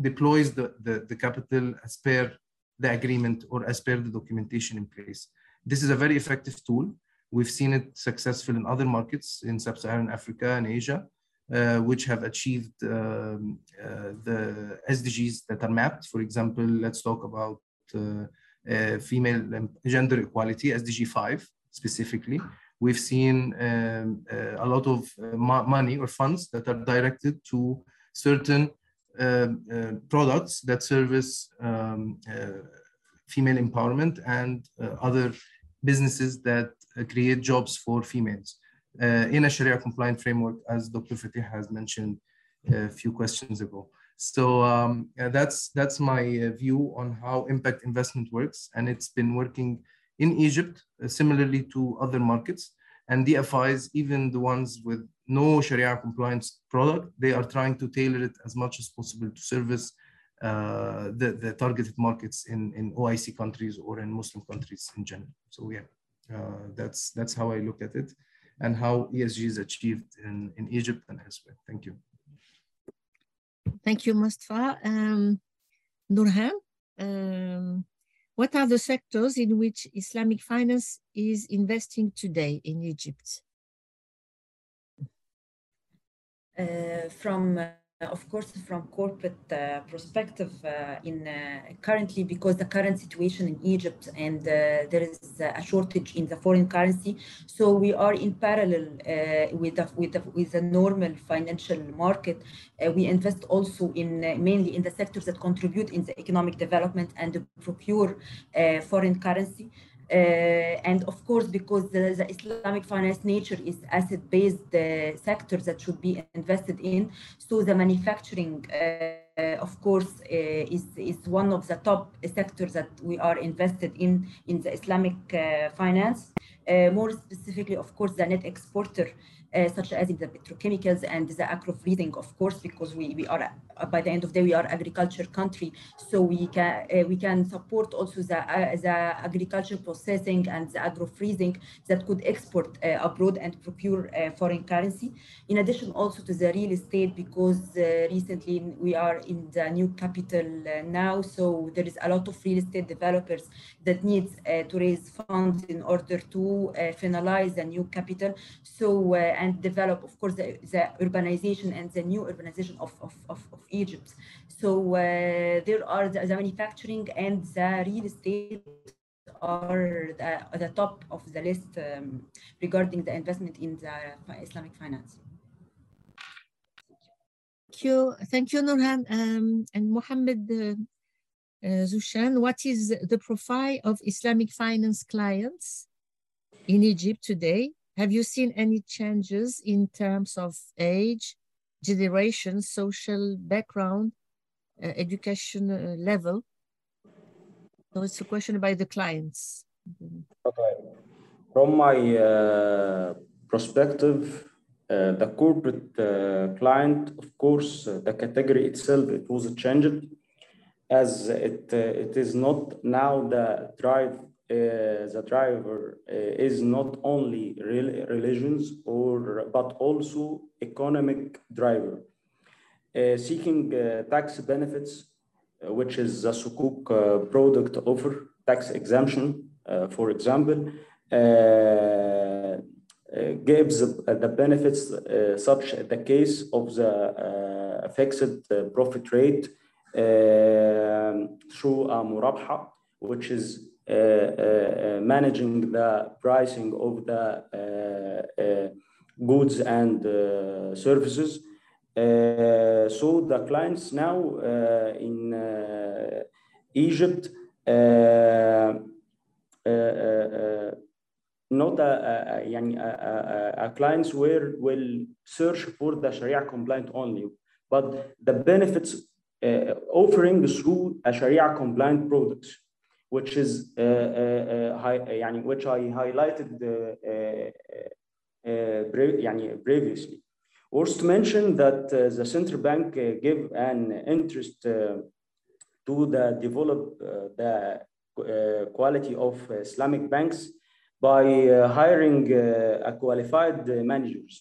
deploys the, the, the capital as per the agreement or as per the documentation in place. This is a very effective tool. We've seen it successful in other markets in sub-Saharan Africa and Asia. Uh, which have achieved um, uh, the SDGs that are mapped. For example, let's talk about uh, female gender equality, SDG 5 specifically. We've seen um, a lot of money or funds that are directed to certain products that service um, female empowerment and other businesses that create jobs for females in a Sharia compliant framework, as Dr. Fatih has mentioned a few questions ago. So um, that's that's my view on how impact investment works, and it's been working in Egypt uh, similarly to other markets. And DFIs, even the ones with no Sharia compliance product, they are trying to tailor it as much as possible to service uh, the, the targeted markets in, in OIC countries or in Muslim countries in general. So yeah, uh, that's that's how I look at it and how ESG is achieved in, in Egypt and elsewhere. Thank you. Thank you, Mustafa. Um, Nurhan, um, what are the sectors in which Islamic finance is investing today in Egypt? Uh, from uh, of course, from corporate uh, perspective, uh, in uh, currently because the current situation in Egypt and uh, there is a shortage in the foreign currency, so we are in parallel uh, with the, with the, with the normal financial market. Uh, we invest also in mainly in the sectors that contribute in the economic development and procure foreign currency. Uh, and of course, because the, the, Islamic finance nature is asset-based uh, sector that should be invested in, so the manufacturing, uh, of course, uh, is, is one of the top sectors that we are invested in in the Islamic uh, finance. Uh, more specifically, of course, the net exporter such as in the petrochemicals and the agro-freezing, of course, because we, we are, by the end of the day, we are agriculture country. So we can, uh, we can support also the, uh, the agriculture processing and the agro-freezing that could export uh, abroad and procure uh, foreign currency. In addition also to the real estate, because recently we are in the new capital now, so there is a lot of real estate developers that needs to raise funds in order to finalize the new capital. So, and develop, of course, the, the urbanization and the new urbanization of, of, of, of Egypt. So uh, there are the, the, manufacturing and the real estate are the, the top of the list um, regarding the investment in the Islamic finance. Thank you, thank you, Nurhan um, and Mohammed uh, uh, Zushan. What is the profile of Islamic finance clients in Egypt today? Have you seen any changes in terms of age, generation, social background, uh, education uh, level? So it's a question by the clients. Okay. From my uh, perspective, uh, the corporate uh, client, of course, uh, the category itself, it was changed as it, it is not now the drive the driver uh, is not only religions or but also economic driver. Uh, seeking tax benefits which is the sukuk product offer tax exemption for example gives the benefits such the case of the fixed profit rate through a murabha which is uh, uh, Uh, uh, uh, managing the pricing of the uh, goods and services. so the clients now in Egypt not a, a, a, a, clients where will search for the Sharia compliant only, but the benefits uh, offering through a Sharia compliant products which is uh, uh, uh high, uh, which I highlighted uh, uh, previously. Worth to mention that the central bank gave an interest to the develop the quality of Islamic banks by hiring a qualified managers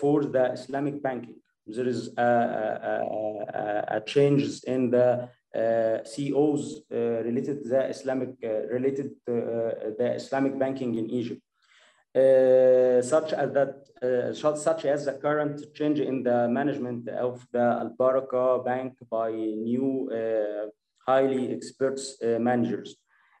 for the Islamic banking. There is a, a, a, a changes in the uh, CEOs uh, related to the Islamic uh, related the Islamic banking in Egypt. such as that, such as the current change in the management of the Al Baraka Bank by new highly experts managers.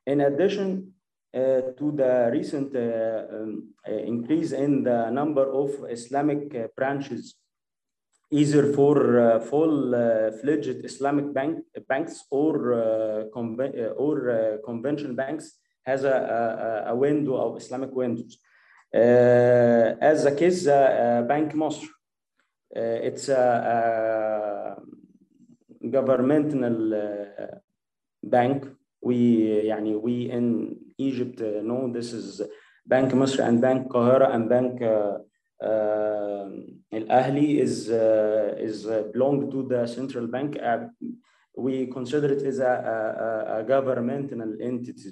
In addition, uh, to the recent uh, um, increase in the number of Islamic uh, branches either for uh, full-fledged uh, Islamic bank, banks or uh, conven or conventional banks has a, a, a, window of Islamic windows. as a case, Banque Misr, it's a, a governmental bank. We, يعني, we in Egypt know this is Banque Misr and Bank Qahara and Bank um, Al-Ahli is, uh, is uh, belong to the central bank. Uh, we consider it as a, a, a governmental entity.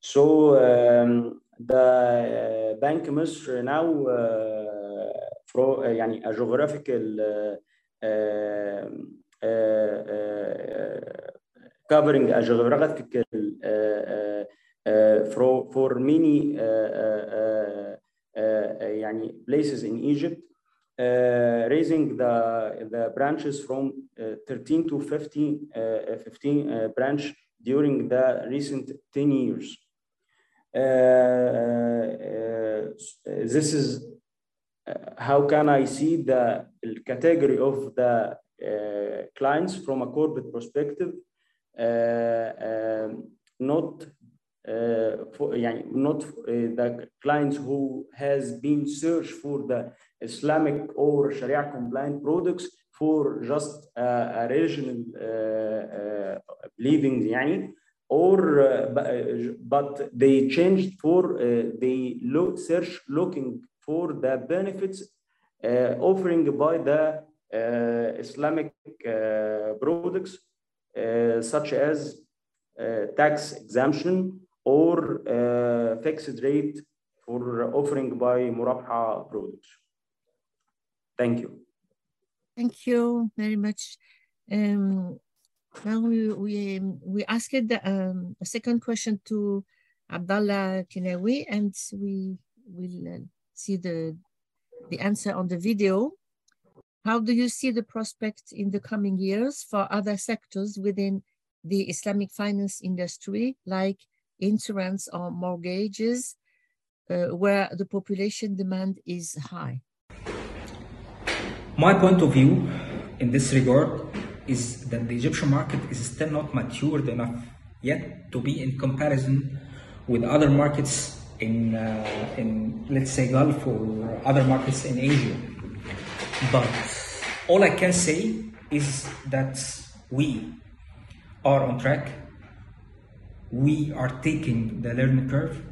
So um, the uh, Banque Misr now, uh, for, uh, يعني a geographical um, covering a geographical for, for many يعني places in Egypt, uh, raising the, the branches from uh, 13 to 15, uh, 15 branch during the recent 10 years. this is how can I see the category of the clients from a corporate perspective, um, not uh, for, يعني, not uh, the clients who has been searched for the Islamic or Sharia compliant products for just uh, a regional believing يعني, or but they changed for they look search looking for the benefits offering by the Islamic products such as tax exemption or uh, fixed rate for offering by Murabha products. Thank you. Thank you very much. Um, now we, we, we asked the, um, a second question to Abdallah Kenawi and we will uh, see the, the answer on the video. How do you see the prospect in the coming years for other sectors within the Islamic finance industry, like insurance or mortgages, uh, where the population demand is high? My point of view in this regard is that the Egyptian market is still not matured enough yet to be in comparison with other markets in, uh, in let's say Gulf or other markets in Asia. But all I can say is that we are on track we are taking the learning curve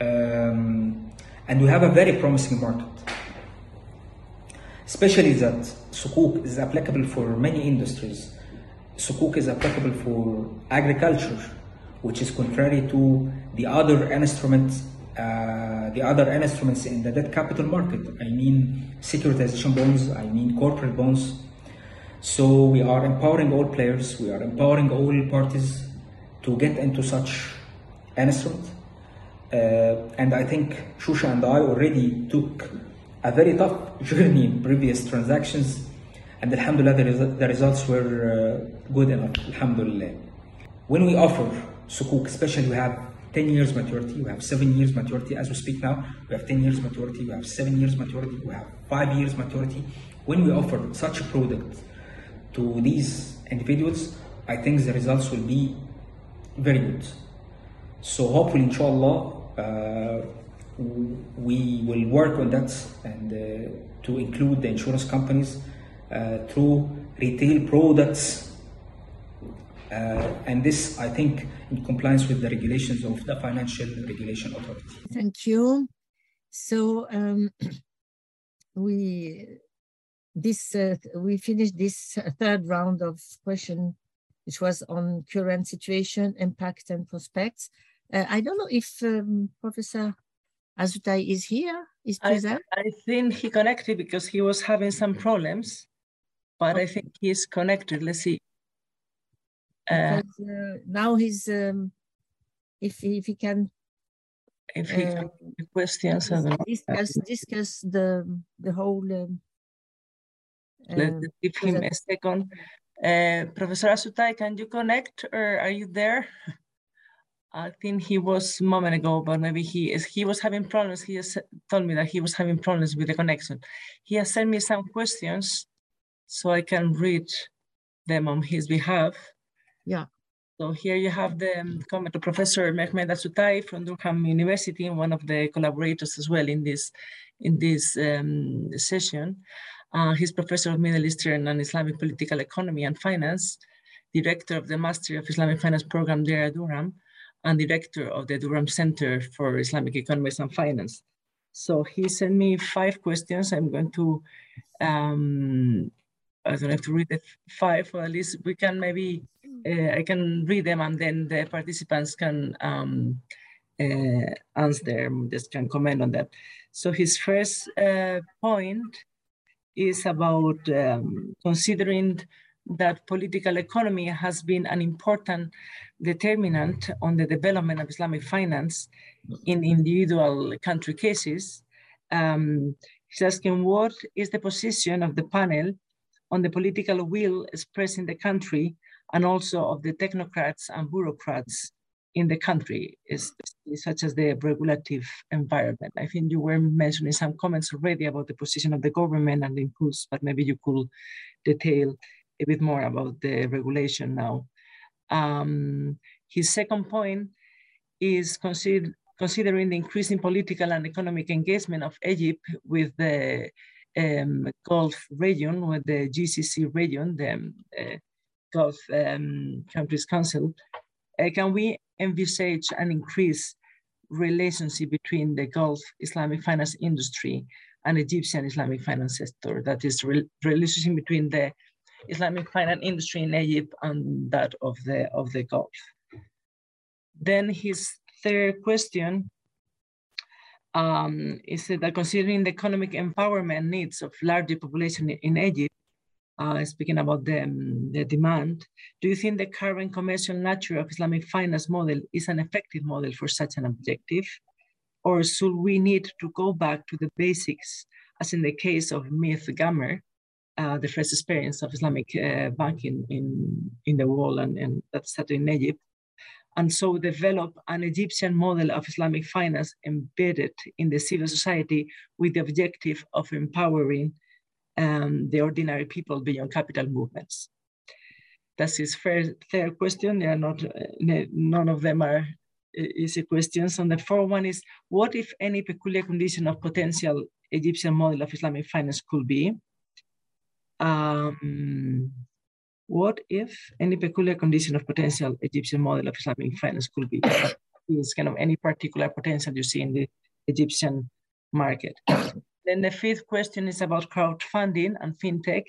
um, and we have a very promising market. Especially that sukuk is applicable for many industries. Sukuk is applicable for agriculture which is contrary to the other instruments uh, the other instruments in the debt capital market. I mean securitization bonds i mean corporate bonds. So we are empowering all players we are empowering all parties to get into such an. Uh, and I think Shusha and I already took a very tough journey in previous transactions, and Alhamdulillah, the, the results were uh, good enough. Alhamdulillah. When we offer sukuk, especially we have 10 years maturity, we have 7 years maturity as we speak now, we have 10 years maturity, we have 7 years maturity, we have 5 years maturity. When we offer such a product to these individuals, I think the results will be very good. So hopefully, inshallah, uh, we will work on that and uh, to include the insurance companies uh, through retail products. And this, I think, in compliance with the regulations of the Financial Regulation Authority. Thank you. So um, we this uh, we finished this third round of question which was on current situation, impact, and prospects. Uh, I don't know if um, Professor Asutay is here, is present. I, I, think he connected because he was having some problems, but okay. I think he's connected. Let's see. Uh, because, uh, now he's, um, if, if he can if he can uh, questions discuss, discuss the the whole um, let's um, give him a second uh, Professor Asutay, can you connect or are you there? I think he was a moment ago, but maybe he is. He was having problems. He has told me that he was having problems with the connection. He has sent me some questions, so I can read them on his behalf. Yeah. So here you have the um, comment of Professor Mehmet Asutay from Durham University, and one of the collaborators as well in this in this um, session. Uh, he's professor of Middle Eastern and Islamic political economy and finance, director of the Master of Islamic Finance program there at Durham, and director of the Durham Center for Islamic Economics and Finance. So he sent me five questions. I'm going to, um, I don't have to read the five, or at least we can maybe, uh, I can read them and then the participants can um, uh, answer, just can comment on that. So his first uh, point is about um, considering that political economy has been an important determinant on the development of Islamic finance in individual country cases. Um, he's asking what is the position of the panel on the political will expressed in the country and also of the technocrats and bureaucrats in the country, such as the regulative environment. I think you were mentioning some comments already about the position of the government and the impulse, but maybe you could detail a bit more about the regulation now. Um, his second point is consider, considering the increasing political and economic engagement of Egypt with the um, Gulf region, with the GCC region, the uh, Gulf um, Countries Council, uh, can we envisage an increased relationship between the Gulf Islamic finance industry and Egyptian Islamic finance sector? That is, re relationship between the Islamic finance industry in Egypt and that of the, of the Gulf. Then his third question um, is that considering the economic empowerment needs of larger population in Egypt, uh, speaking about the, um, the demand, do you think the current commercial nature of Islamic finance model is an effective model for such an objective? Or should we need to go back to the basics, as in the case of Mit Ghamr, uh, the first experience of Islamic uh, banking in, in the world and, and that started in Egypt. And so develop an Egyptian model of Islamic finance embedded in the civil society with the objective of empowering um, the ordinary people beyond capital movements. That's his first, third question. They are not, none of them are easy questions. And the fourth one is, what if any peculiar condition of potential Egyptian model of Islamic finance could be? Um, what if any peculiar condition of potential Egyptian model of Islamic finance could be? is kind of any particular potential you see in the Egyptian market. Then the fifth question is about crowdfunding and fintech.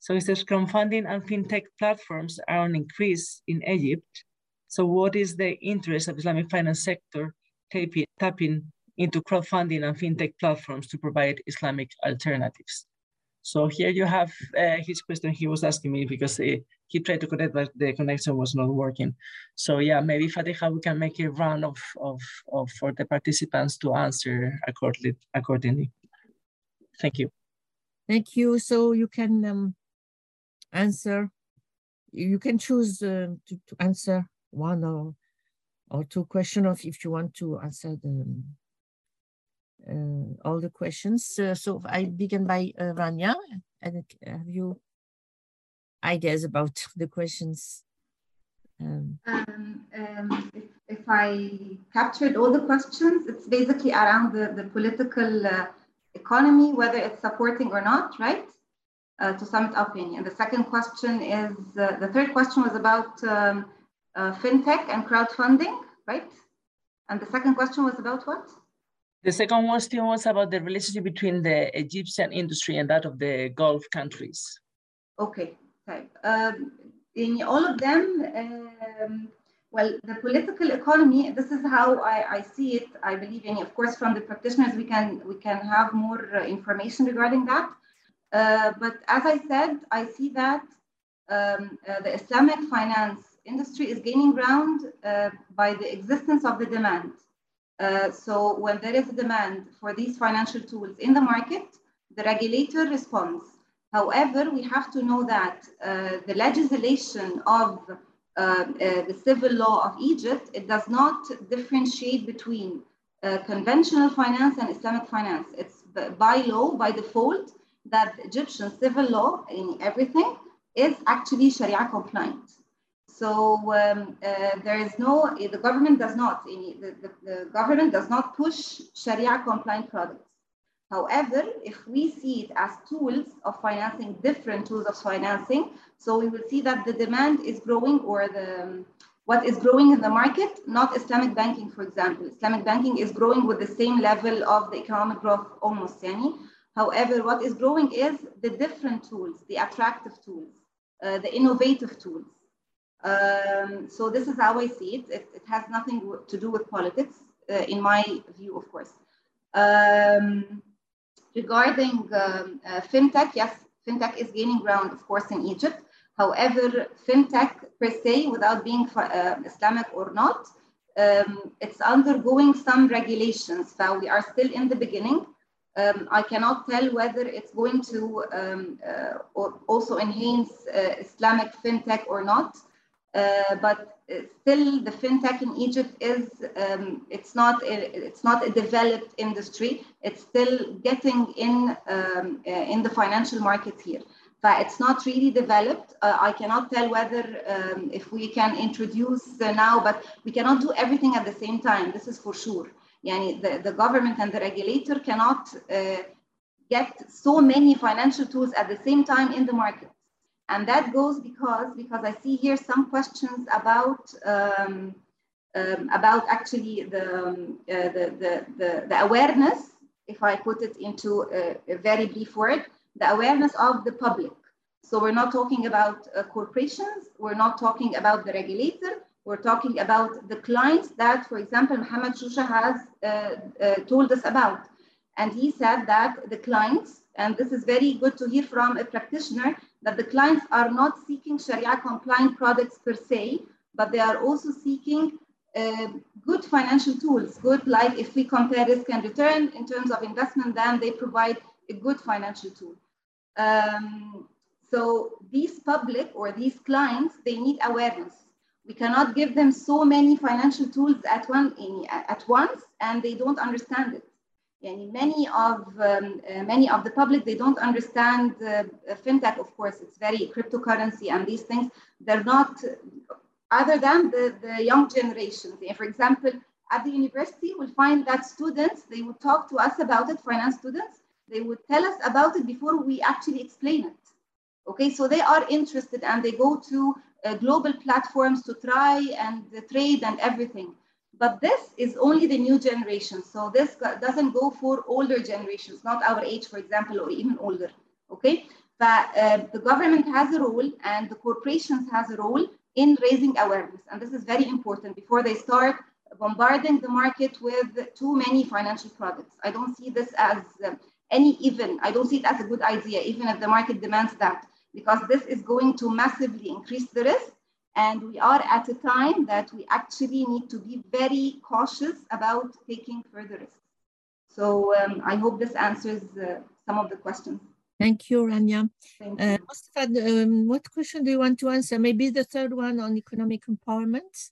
So it says crowdfunding and fintech platforms are on increase in Egypt. So what is the interest of Islamic finance sector tapping, tapping into crowdfunding and fintech platforms to provide Islamic alternatives? So here you have uh, his question he was asking me because he, he tried to connect, but the connection was not working. So yeah, maybe Fatiha, we can make a round of, of, of for the participants to answer accordingly. accordingly. Thank you. Thank you. So you can um, answer, you can choose uh, to, to answer one or, or two questions if you want to answer the uh, all the questions. Uh, so I begin by uh, Rania. And have you ideas about the questions? Um, um, um, if, if, I captured all the questions, it's basically around the, the political uh, economy, whether it's supporting or not, right? Uh, to sum it up in. And the second question is, uh, the third question was about um, fintech and crowdfunding, right? And the second question was about what? The second question was about the relationship between the Egyptian industry and that of the Gulf countries. Okay, okay. Um, in all of them, um, well, the political economy, this is how I, I, see it. I believe in, of course, from the practitioners, we can, we can have more uh, information regarding that. Uh, but as I said, I see that um, uh, the Islamic finance industry is gaining ground uh, by the existence of the demand. Uh, so when there is a demand for these financial tools in the market, the regulator responds. However, we have to know that uh, the legislation of the civil law of Egypt, it does not differentiate between conventional finance and Islamic finance. It's by law, by default, that Egyptian civil law in everything is actually Sharia compliant. So um, uh, there is no, the government does not, the, the, the, government does not push Sharia compliant products. However, if we see it as tools of financing, different tools of financing, so we will see that the demand is growing or the, what is growing in the market, not Islamic banking, for example. Islamic banking is growing with the same level of the economic growth almost, any. However, what is growing is the different tools, the attractive tools, uh, the innovative tools. Um, so this is how I see it. It, it has nothing to do with politics, uh, in my view, of course. Um, regarding um, uh, fintech, yes, fintech is gaining ground, of course, in Egypt. However, fintech per se, without being uh, Islamic or not, um, it's undergoing some regulations. So we are still in the beginning. Um, I cannot tell whether it's going to um, uh, also enhance uh, Islamic fintech or not. Uh, but still, the fintech in Egypt is um, it's not a, it's not a developed industry. It's still getting in um, uh, in the financial market here. But it's not really developed. Uh, I cannot tell whether um, if we can introduce now, but we cannot do everything at the same time. This is for sure. Yani the, the government and the regulator cannot uh, get so many financial tools at the same time in the market. And that goes because, because I see here some questions about, um, um, about actually the, um, uh, the, the, the, the, awareness, if I put it into a, a, very brief word, the awareness of the public. So we're not talking about uh, corporations, we're not talking about the regulator, we're talking about the clients that, for example, Mohammed Shusha has uh, uh, told us about. And he said that the clients, and this is very good to hear from a practitioner, that the clients are not seeking Sharia compliant products per se, but they are also seeking uh, good financial tools, good like if we compare risk and return in terms of investment, then they provide a good financial tool. Um, so these public or these clients, they need awareness we cannot give them so many financial tools at one at once and they don't understand it and many of um, uh, many of the public they don't understand uh, fintech of course it's very cryptocurrency and these things. They're not other than the, the young generations for example at the university we'll find that students they would talk to us about it finance students. They would tell us about it before we actually explain it. Okay so they are interested and they go to uh, global platforms to try and trade and everything. But this is only the new generation. So this doesn't go for older generations, not our age, for example, or even older. Okay. But uh, the government has a role and the corporations has a role in raising awareness. And this is very important before they start bombarding the market with too many financial products. I don't see this as uh, any even, I don't see it as a good idea, even if the market demands that because this is going to massively increase the risk. And we are at a time that we actually need to be very cautious about taking further risks. So um, I hope this answers uh, some of the questions. Thank you, Rania. Thank you. Uh, um, what question do you want to answer? Maybe the third one on economic empowerment?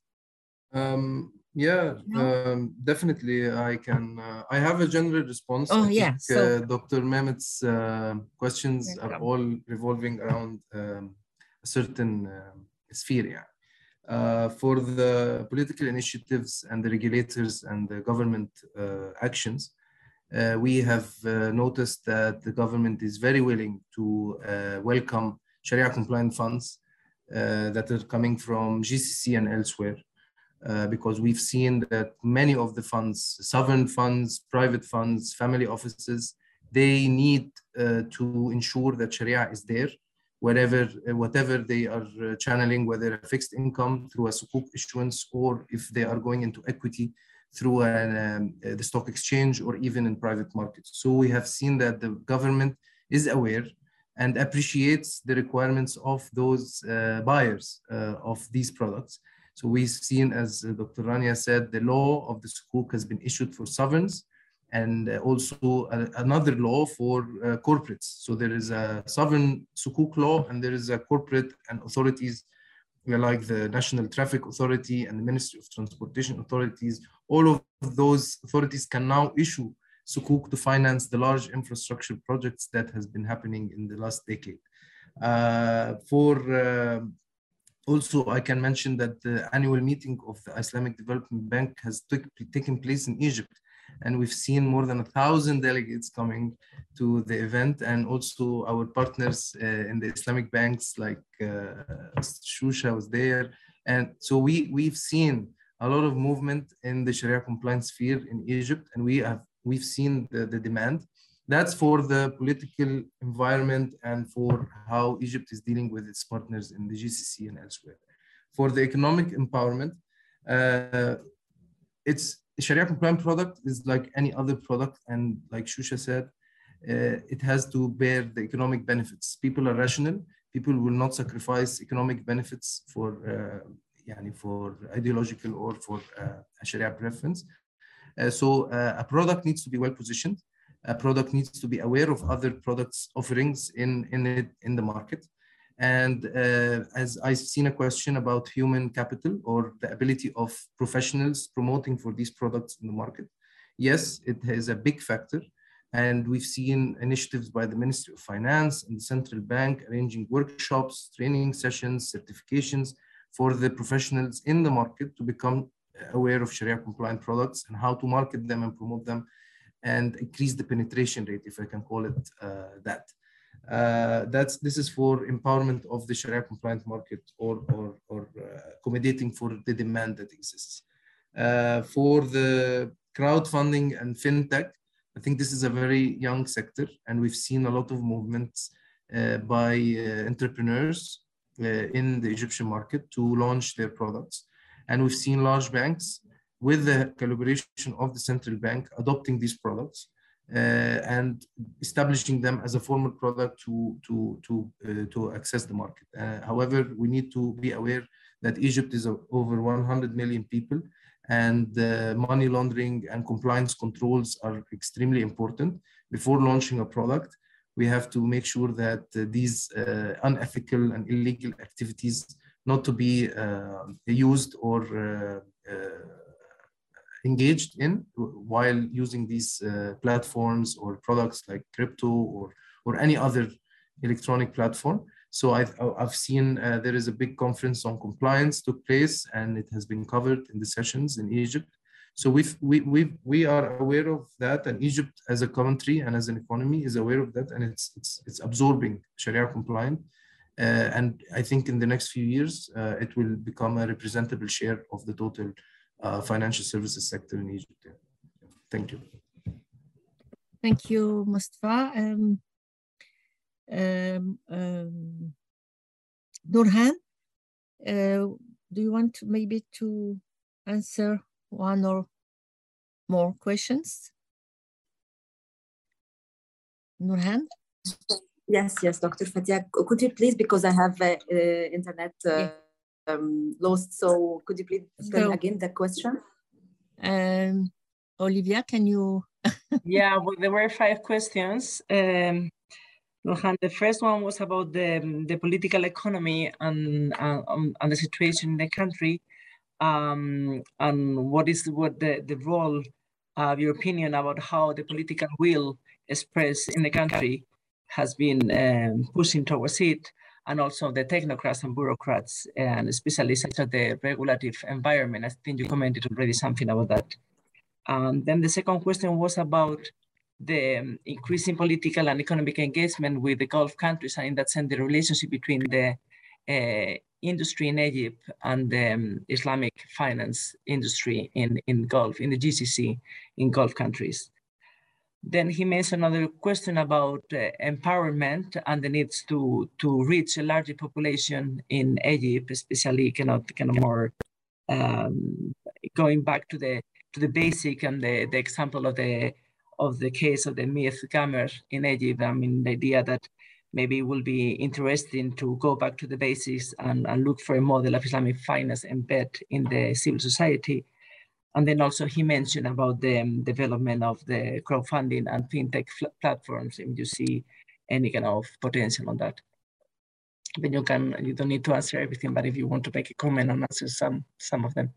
Um, yeah, um, definitely. I can. Uh, I have a general response. Oh, I yeah. Think, so, uh, Dr. Mehmet's uh, questions are all revolving around um, a certain sphere. Yeah. Uh, for the political initiatives and the regulators and the government uh, actions, uh, we have noticed that the government is very willing to welcome Sharia compliant funds that are coming from GCC and elsewhere. Uh, because we've seen that many of the funds, sovereign funds, private funds, family offices, they need uh, to ensure that Sharia is there wherever, uh, whatever they are uh, channeling, whether a fixed income through a sukuk issuance or if they are going into equity through an, um, the stock exchange or even in private markets. So we have seen that the government is aware and appreciates the requirements of those uh, buyers uh, of these products so we've seen, as uh, Dr. Rania said, the law of the sukuk has been issued for sovereigns and uh, also another law for uh, corporates. So there is a sovereign sukuk law and there is a corporate and authorities like the National Traffic Authority and the Ministry of Transportation authorities, all of those authorities can now issue sukuk to finance the large infrastructure projects that has been happening in the last decade. Uh, for uh, also, I can mention that the annual meeting of the Islamic Development Bank has taken place in Egypt and we've seen more than a thousand delegates coming to the event and also our partners uh, in the Islamic banks like uh, Shusha was there. And so we, we've seen a lot of movement in the Sharia compliance sphere in Egypt and we have, we've seen the, the demand. That's for the political environment and for how Egypt is dealing with its partners in the GCC and elsewhere. For the economic empowerment, uh, it's Sharia compliant product is like any other product, and like Shusha said, uh, it has to bear the economic benefits. People are rational. People will not sacrifice economic benefits for, uh, yani for ideological or for uh, Sharia preference. Uh, so uh, a product needs to be well positioned. A product needs to be aware of other products offerings in in it in the market. And uh, as I've seen a question about human capital or the ability of professionals promoting for these products in the market, yes, it is a big factor. And we've seen initiatives by the Ministry of Finance and the central bank arranging workshops, training sessions, certifications for the professionals in the market to become aware of Sharia compliant products and how to market them and promote them and increase the penetration rate, if I can call it uh, that. Uh, that's this is for empowerment of the Sharia compliant market or or, or uh, accommodating for the demand that exists. Uh, for the crowdfunding and fintech, I think this is a very young sector, and we've seen a lot of movements uh, by uh, entrepreneurs uh, in the Egyptian market to launch their products, and we've seen large banks with the collaboration of the central bank adopting these products Uh, and establishing them as a formal product to to to uh, to access the market. Uh, however, we need to be aware that Egypt is over 100 million people, and uh, money laundering and compliance controls are extremely important. Before launching a product, we have to make sure that uh, these unethical and illegal activities not to be used or engaged in while using these uh, platforms or products like crypto or, or any other electronic platform. So I've, I've seen uh, there is a big conference on compliance took place and it has been covered in the sessions in Egypt. So we've, we, we, we are aware of that and Egypt as a country and as an economy is aware of that and it's, it's, it's absorbing Sharia compliant. Uh, and I think in the next few years, uh, it will become a representable share of the total uh, financial services sector in Egypt. Thank you. Thank you, Mustafa. Um, um, um, Nurhan, uh, do you want to maybe to answer one or more questions? Nurhan? Yes, yes, Dr. Fatiha. Could you please, because I have uh, uh, internet uh, yeah um, lost. So could you please tell so, again the question? Um, Olivia, can you? yeah, well, there were five questions. Um, the first one was about the, the political economy and, uh, and the situation in the country um, and what is what the, the role of your opinion about how the political will expressed in the country has been um, pushing towards it and also the technocrats and bureaucrats, and especially such as the regulative environment. I think you commented already something about that. Um, then the second question was about the um, increasing political and economic engagement with the Gulf countries, and in that sense, the relationship between the uh, industry in Egypt and the um, Islamic finance industry in, in Gulf, in the GCC, in Gulf countries. Then he mentioned another question about uh, empowerment and the needs to, to reach a larger population in Egypt, especially kind of, kind of more um, going back to the to the basic and the, the example of the of the case of the Mit Ghamr in Egypt. I mean, the idea that maybe it will be interesting to go back to the basics and, and look for a model of Islamic finance embed in the civil society and then also he mentioned about the um, development of the crowdfunding and fintech platforms, if you see any kind of potential on that. then you can you don't need to answer everything, but if you want to make a comment and answer some some of them.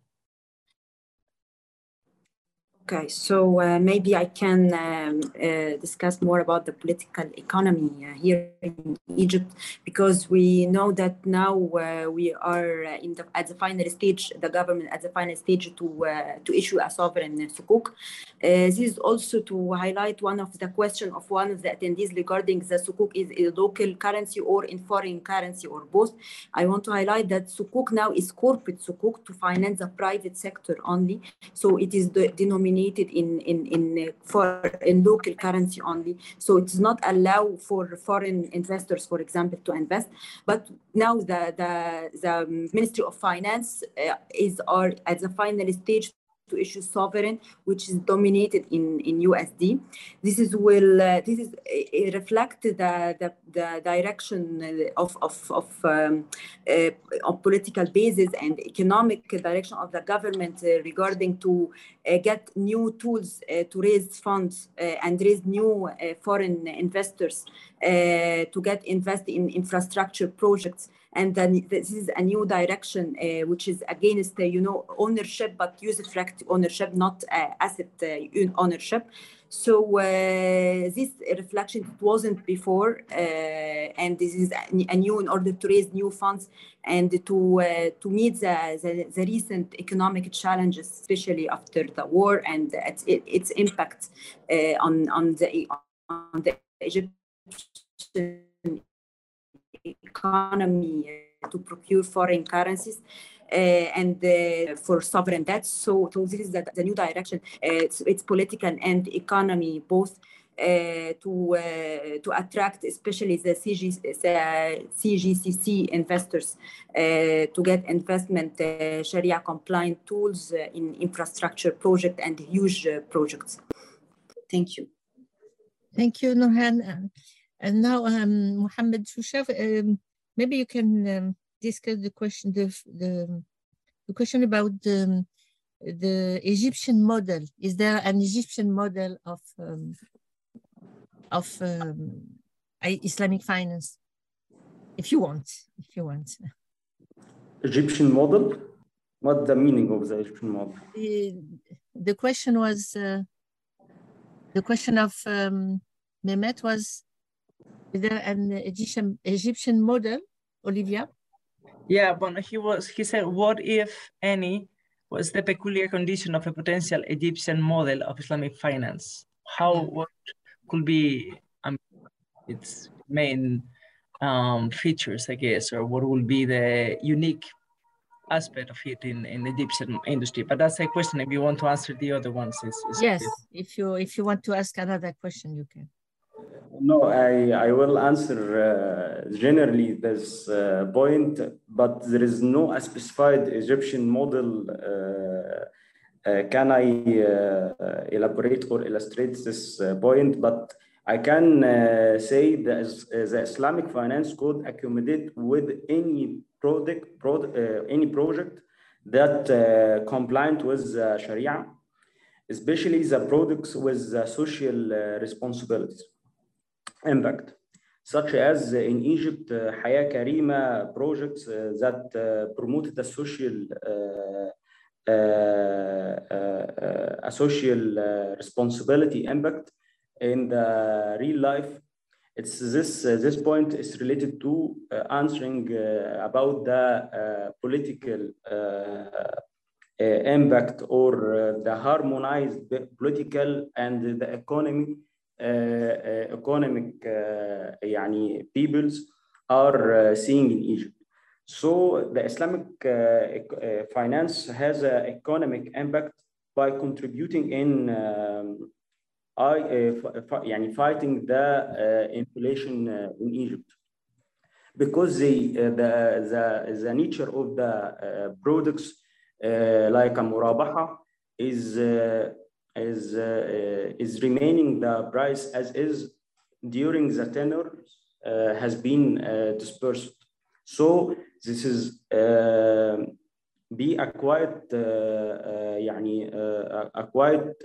Okay, so uh, maybe I can um, uh, discuss more about the political economy uh, here in Egypt because we know that now we are in the, at the final stage, the government at the final stage to to issue a sovereign sukuk. this is also to highlight one of the question of one of the attendees regarding the sukuk is a local currency or in foreign currency or both. I want to highlight that sukuk now is corporate sukuk to finance the private sector only, so it is the denominated in in in for in local currency only. So it's not allow for foreign investors for example to invest. But now the the, the ministry of finance uh, is are at the final stage to issue sovereign, which is dominated in, in USD. This is will uh, this is uh, reflect the, the, the direction of of of, um, uh, of political basis and economic direction of the government regarding to get new tools to raise funds and raise new foreign investors to get invest in infrastructure projects and then this is a new direction uh, which is against uh, you know ownership but usufruct ownership not uh, asset ownership. So this reflection wasn't before and this is a new in order to raise new funds and to to meet the, the, the recent economic challenges especially after the war and its, its impact on on the on the Egyptian economy uh, to procure foreign currencies uh, and uh, for sovereign debt. So, so this is the, the new direction. Uh, it's, it's, political and economy both. Uh, to uh, to attract especially the, CG, the CGCC investors to get investment Sharia compliant tools in infrastructure project and huge projects. Thank you. Thank you, Nurhan. And now, um, Mohammed Shushaf, um, maybe you can um, discuss the question, the, the, the question about the, the Egyptian model. Is there an Egyptian model of um, of um, Islamic finance? If you want, if you want. Egyptian model? What the meaning of the Egyptian model? The, the question was uh, the question of um, Mehmet was is there an Egyptian Egyptian model, Olivia? Yeah, but he was he said, what if any was the peculiar condition of a potential Egyptian model of Islamic finance? How what could be um, its main um, features, I guess, or what will be the unique aspect of it in, in Egyptian industry? But that's a question. If you want to answer the other ones, is, yes. If you if you want to ask another question, you can. No, I, I will answer uh, generally this uh, point, but there is no specified Egyptian model. Uh, uh can I uh, elaborate or illustrate this uh, point? But I can say that the Islamic finance could accommodate with any product, product any project that compliant with Sharia, especially the products with social responsibilities impact, such as in Egypt, uh, Haya Karima projects uh, that uh, promoted the social a social uh, uh, uh, responsibility impact in the real life. It's this this point is related to answering about the political impact or the harmonized political and the economy economic يعني peoples are seeing in Egypt. So the Islamic finance has an economic impact by contributing in um, I, يعني fighting the inflation in Egypt because the, the, the, the nature of the products like a murabaha is is, uh, is remaining the price as is during the tenor uh, has been uh, dispersed. So this is be a quite يعني a quite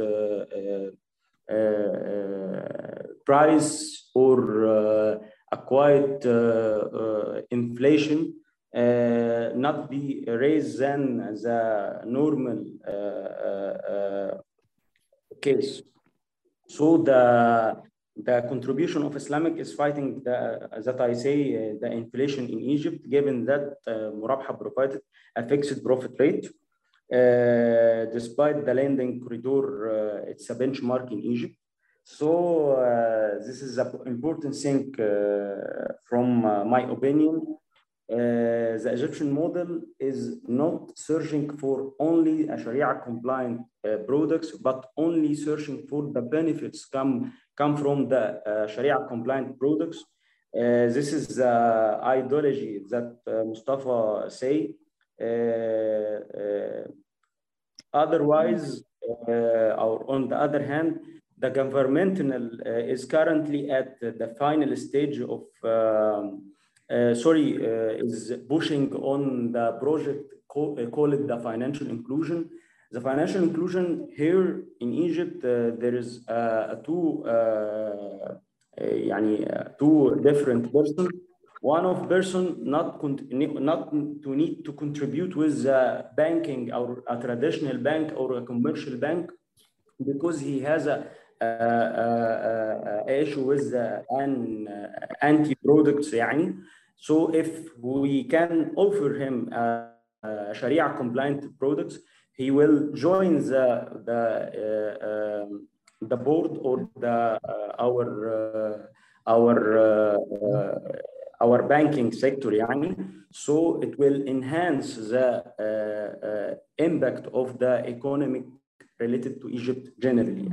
price or a quiet inflation not be raised than the normal case. So the the contribution of Islamic is fighting the, that I say uh, the inflation in Egypt, given that uh, Murabaha provided a fixed profit rate. Uh, despite the lending corridor, uh, it's a benchmark in Egypt. So uh, this is an important thing uh, from my opinion. The Egyptian model is not searching for only a Sharia compliant products, but only searching for the benefits come come from the uh, Sharia compliant products. Uh, this is the ideology that uh, Mustafa say. otherwise, or on the other hand, the governmental is currently at the final stage of, um, sorry, is pushing on the project, call, call it the financial inclusion, the financial inclusion here in Egypt, uh, there is uh, two, uh, يعني, two different persons. One of person not not to need to contribute with a banking or a traditional bank or a commercial bank because he has a, a, a, a issue with an anti products يعني. So if we can offer him Sharia compliant products, he will join the the uh, um, the board or the uh, our uh, our our banking sector يعني so it will enhance the impact of the economic related to Egypt generally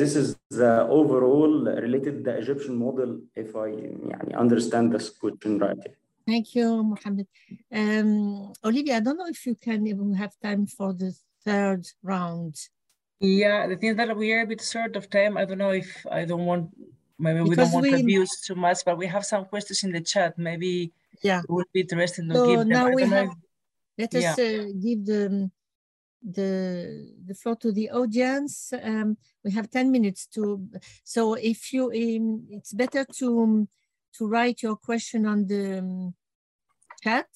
this is the overall related the Egyptian model if I يعني understand this question right Thank you, Mohammed. Um, Olivia, I don't know if you can even have time for the third round. Yeah, the thing that we are a bit short of time. I don't know if I don't want, maybe because we don't want we, to abuse too much, but we have some questions in the chat. Maybe yeah. it would be interesting to so give them. Now we have, if, let us yeah. uh, give the, the, the floor to the audience. Um, we have 10 minutes to, so if you, um, it's better to, to write your question on the um, chat.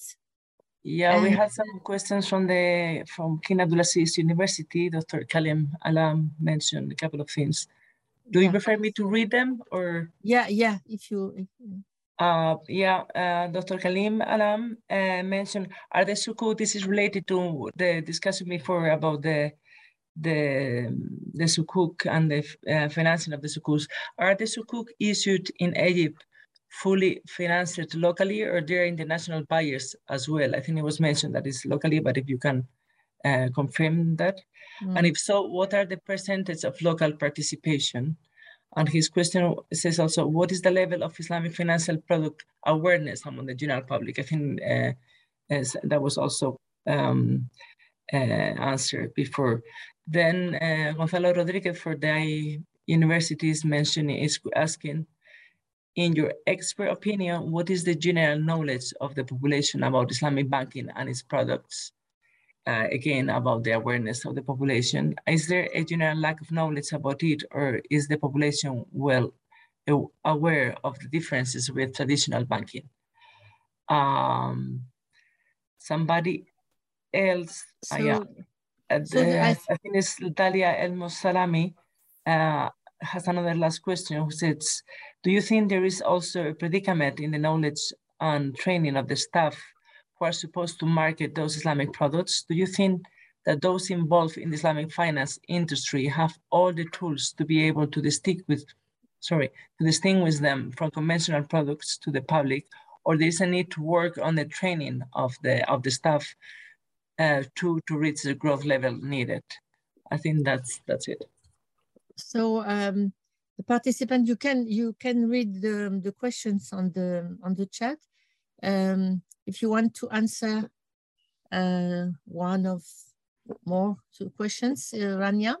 Yeah, and we had some questions from the from King Abdulaziz University. Dr. Kalim Alam mentioned a couple of things. Do yeah. you prefer me to read them or? Yeah, yeah, if you. If you... Uh, yeah, uh, Dr. Kalim Alam uh, mentioned, are the sukuk, this is related to the discussion before about the the the sukuk and the uh, financing of the sukuks. Are the sukuk issued in Egypt fully financed locally or there are international buyers as well? I think it was mentioned that it's locally, but if you can uh, confirm that. Mm. And if so, what are the percentage of local participation? And his question says also, what is the level of Islamic financial product awareness among the general public? I think uh, that was also um, uh, answered before. Then uh, Gonzalo Rodriguez for the universities mentioning is asking, in your expert opinion, what is the general knowledge of the population about Islamic banking and its products? Uh, again, about the awareness of the population. Is there a general lack of knowledge about it, or is the population well aware of the differences with traditional banking? Um, somebody else, so, uh, yeah, so the, I, I, think it's Dalia El Mosalami, uh, has another last question who says, do you think there is also a predicament in the knowledge and training of the staff who are supposed to market those Islamic products? Do you think that those involved in the Islamic finance industry have all the tools to be able to distinguish, sorry, to distinguish them from conventional products to the public, or there is a need to work on the training of the of the staff uh, to to reach the growth level needed? I think that's that's it. So um, the participant, you can you can read the, the questions on the on the chat. Um, if you want to answer uh, one of more two questions, uh, Rania,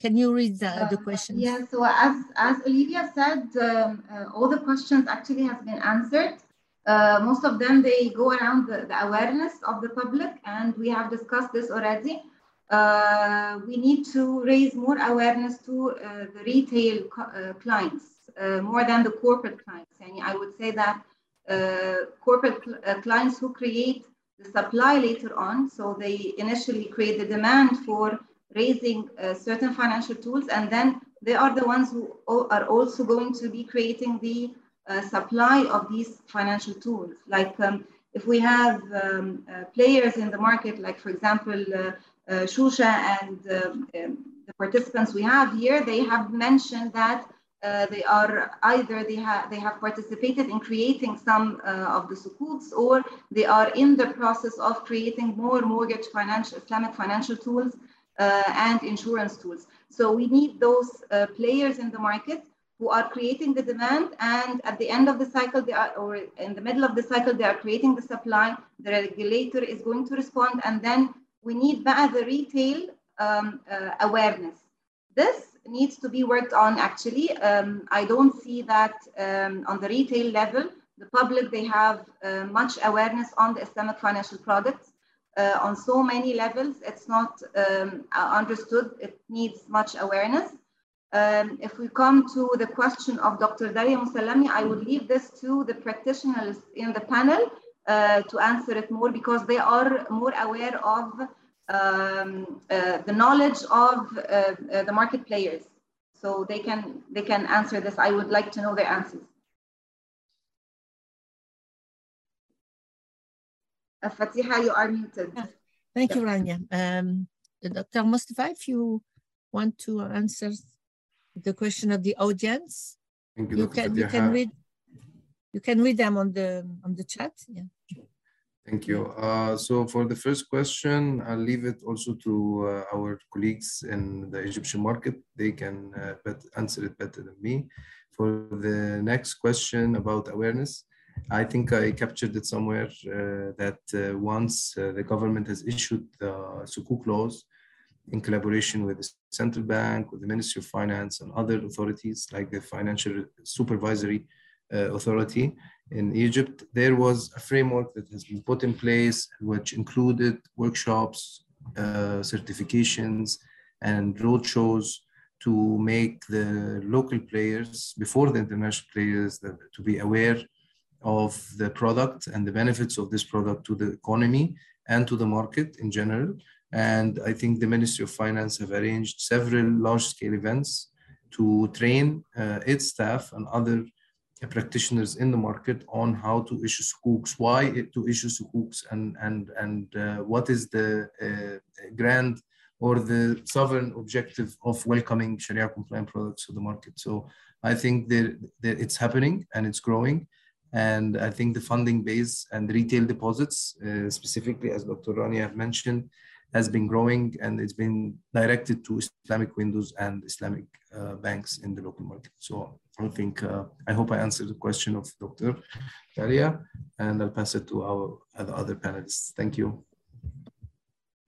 can you read the, the questions? Uh, yeah, so as, as Olivia said, um, uh, all the questions actually has been answered. Uh, most of them, they go around the, the awareness of the public and we have discussed this already uh, we need to raise more awareness to uh, the retail uh, clients uh, more than the corporate clients. And I would say that corporate cl uh, clients who create the supply later on, so they initially create the demand for raising uh, certain financial tools, and then they are the ones who are also going to be creating the uh, supply of these financial tools. Like um, if we have um, uh, players in the market, like for example, Shusha and um, um, the participants we have here, they have mentioned that uh, they are either they have they have participated in creating some uh, of the sukuks or they are in the process of creating more mortgage financial Islamic financial tools uh, and insurance tools. So we need those uh, players in the market who are creating the demand and at the end of the cycle they are or in the middle of the cycle they are creating the supply. The regulator is going to respond and then we need the retail um, uh, awareness. This needs to be worked on actually. Um, I don't see that um, on the retail level, the public, they have uh, much awareness on the Islamic financial products. Uh, on so many levels, it's not um, understood. It needs much awareness. Um, if we come to the question of Dr. Daria Musallami, I would leave this to the practitioners in the panel uh, to answer it more because they are more aware of um, uh, the knowledge of uh, uh, the market players. So they can, they can answer this. I would like to know their answers. Fatiha, you are muted. Thank yeah. you, Rania. Um, Dr. Mustafa, if you want to answer the question of the audience, Thank you, you can, you can read you can read them on the on the chat. Yeah. Thank you. Uh, so for the first question, I'll leave it also to uh, our colleagues in the Egyptian market. They can uh, answer it better than me. For the next question about awareness, I think I captured it somewhere uh, that uh, once uh, the government has issued the Sukuk laws in collaboration with the central bank, with the Ministry of Finance and other authorities like the Financial Supervisory Authority, in Egypt, there was a framework that has been put in place, which included workshops, uh, certifications, and roadshows to make the local players, before the international players, to be aware of the product and the benefits of this product to the economy and to the market in general. And I think the Ministry of Finance have arranged several large-scale events to train uh, its staff and other practitioners in the market on how to issue sukuks, why to issue sukuks, and and and uh, what is the uh, grand or the sovereign objective of welcoming Sharia compliant products to the market. So I think that it's happening and it's growing. And I think the funding base and retail deposits, uh, specifically as Dr. Rania mentioned, has been growing and it's been directed to Islamic windows and Islamic uh, banks in the local market. So I think, uh, I hope I answered the question of Dr. Daria and I'll pass it to our other panelists. Thank you.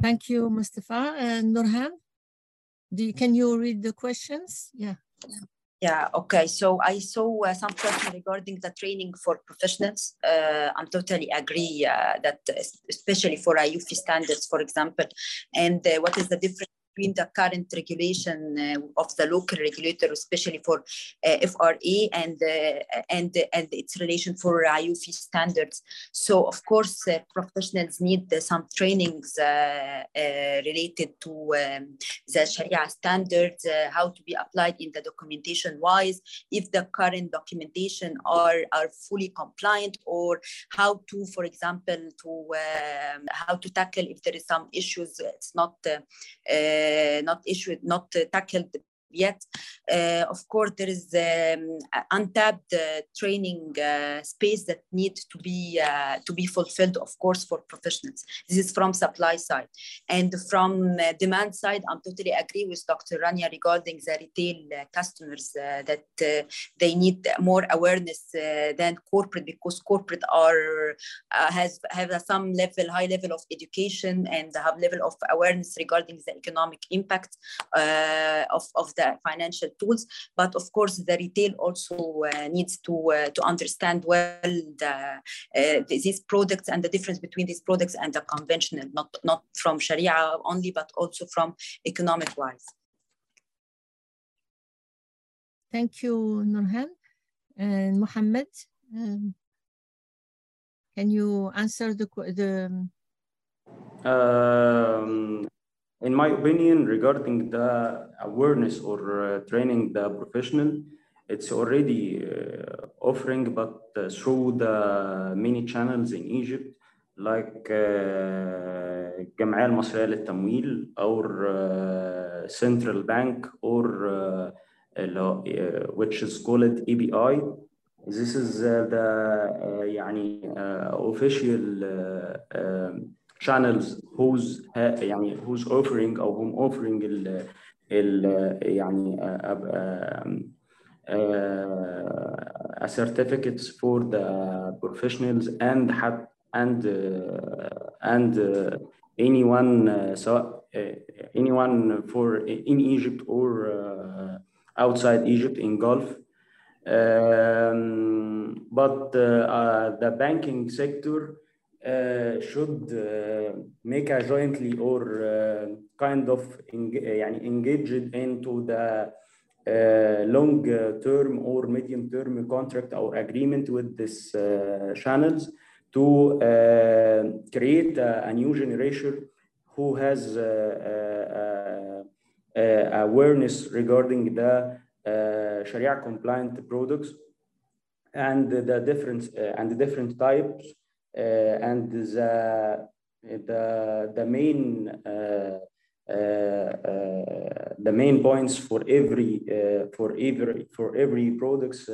Thank you, Mustafa. And Nurhan, do you, can you read the questions? Yeah. Yeah, okay. So I saw uh, some question regarding the training for professionals. Uh, I'm totally agree uh, that especially for AAOIFI standards, for example, and uh, what is the difference between the current regulation uh, of the local regulator, especially for uh, FRA and uh, and and its relation for AAOIFI standards. So of course, professionals need some trainings related to um, the Sharia standards, how to be applied in the documentation wise, if the current documentation are are fully compliant, or how to, for example, to um, how to tackle if there is some issues. It's not. Uh, uh, not issued, not uh, tackled yet. Uh, of course, there is um, untapped uh, training uh, space that needs to be uh, to be fulfilled, of course, for professionals. This is from supply side, and from uh, demand side, I'm totally agree with Dr. Rania regarding the retail uh, customers that they need more awareness than corporate because corporate are has have some level, high level of education and have level of awareness regarding the economic impact of of the financial tools. But of course, the retail also uh, needs to uh, to understand well the, uh, these products and the difference between these products and the conventional, not not from Sharia only, but also from economic wise. thank you, Nurhan. And Mohammed, um, can you answer the, the um, in my opinion, regarding the awareness or uh, training the professional, it's already uh, offering, but uh, through the many channels in Egypt, like الجمعية المصرية للتمويل or central bank or which is called EBI. This is the يعني official channels who's يعني who's offering أو whom offering ال ال يعني uh, certificates for the professionals and have and uh, and uh, anyone so anyone for in Egypt or outside Egypt in Gulf. Um, but the banking sector should make a jointly or kind of يعني engaged into the uh, long term or medium term contract or agreement with these uh, channels to uh, create a, a, new generation who has awareness regarding the Sharia compliant products and the different and the different types and the the, the main uh, uh, the main points for every uh, for every for every products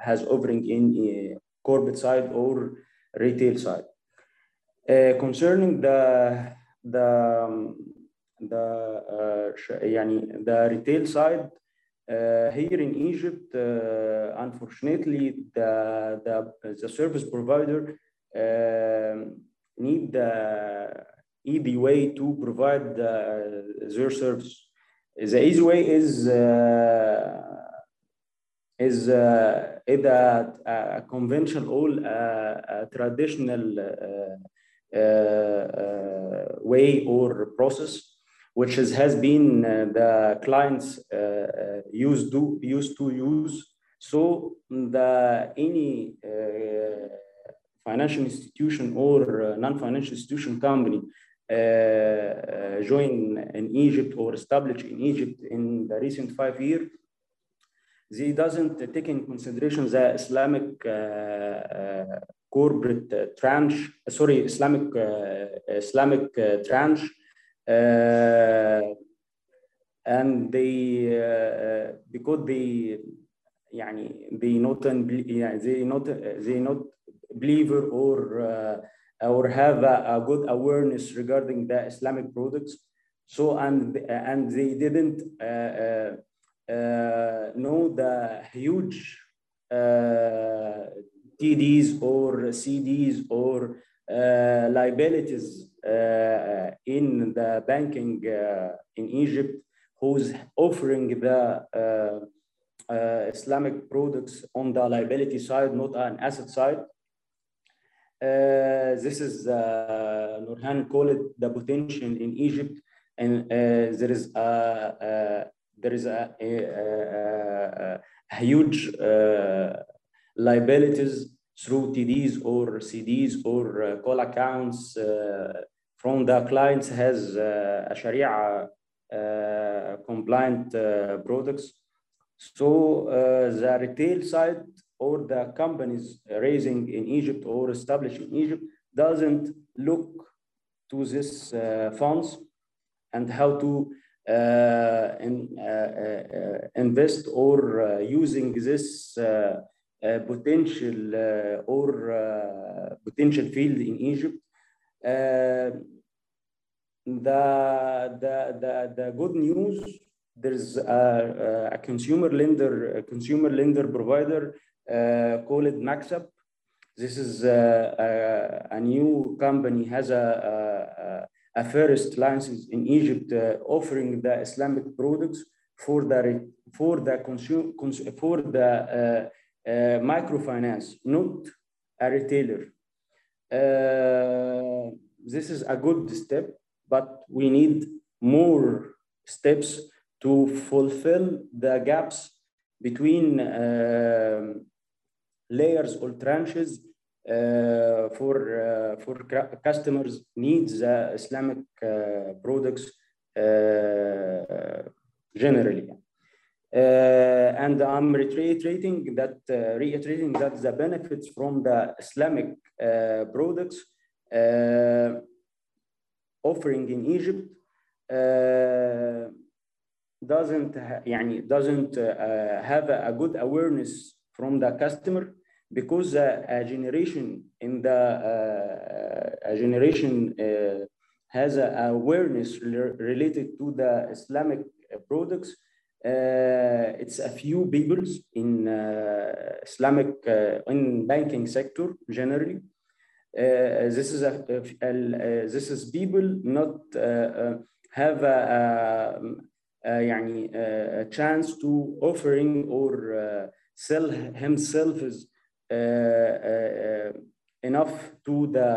has offering in corporate side or retail side. concerning the the the يعني the retail side here in Egypt, unfortunately, the, the the service provider um, need the easy way to provide uh, their service. The easy way is uh, is uh, either a conventional or uh, a traditional uh, uh, way or process, which is, has been the clients used to used to use. So the any financial institution or non-financial institution company uh, join in Egypt or establish in Egypt in the recent five years, they doesn't take in consideration the Islamic uh, uh, corporate tranche, sorry, Islamic Islamic tranche, and they because they يعني they not they not they not believer or uh, or have a, a, good awareness regarding the Islamic products. So and and they didn't uh, uh, uh, know the huge uh, TDs or CDs or uh, liabilities in the banking in Egypt, who's offering the Islamic products on the liability side, not an asset side. Uh, this is uh, Nurhan called it the potential in Egypt, and uh, there is a, there is a, a, a huge uh, liabilities through TDs or CDs or uh, call accounts uh, from the clients has a Sharia compliant products. So the retail side or the companies raising in Egypt or established in Egypt doesn't look to this uh, funds and how to uh, in, uh, invest or using this potential or potential field in Egypt. the, the, the, the good news there's a, a, consumer lender a consumer lender provider uh, called Maxab. This is uh, a, a, new company, has a, a, a first license in Egypt uh, offering the Islamic products for the for the consume for the microfinance, not a retailer. this is a good step, but we need more steps to fulfill the gaps between um, layers or tranches uh, for uh, for customers needs uh, Islamic products generally. and I'm reiterating that reiterating that the benefits from the Islamic products offering in Egypt uh, doesn't يعني doesn't uh, have a, good awareness from the customer because a uh, generation in the uh, uh, a generation has awareness related to the Islamic products. it's a few people in Islamic in banking sector generally. this is a, a, a, this is people not have a, a, a, chance to offering or sell himself as enough to the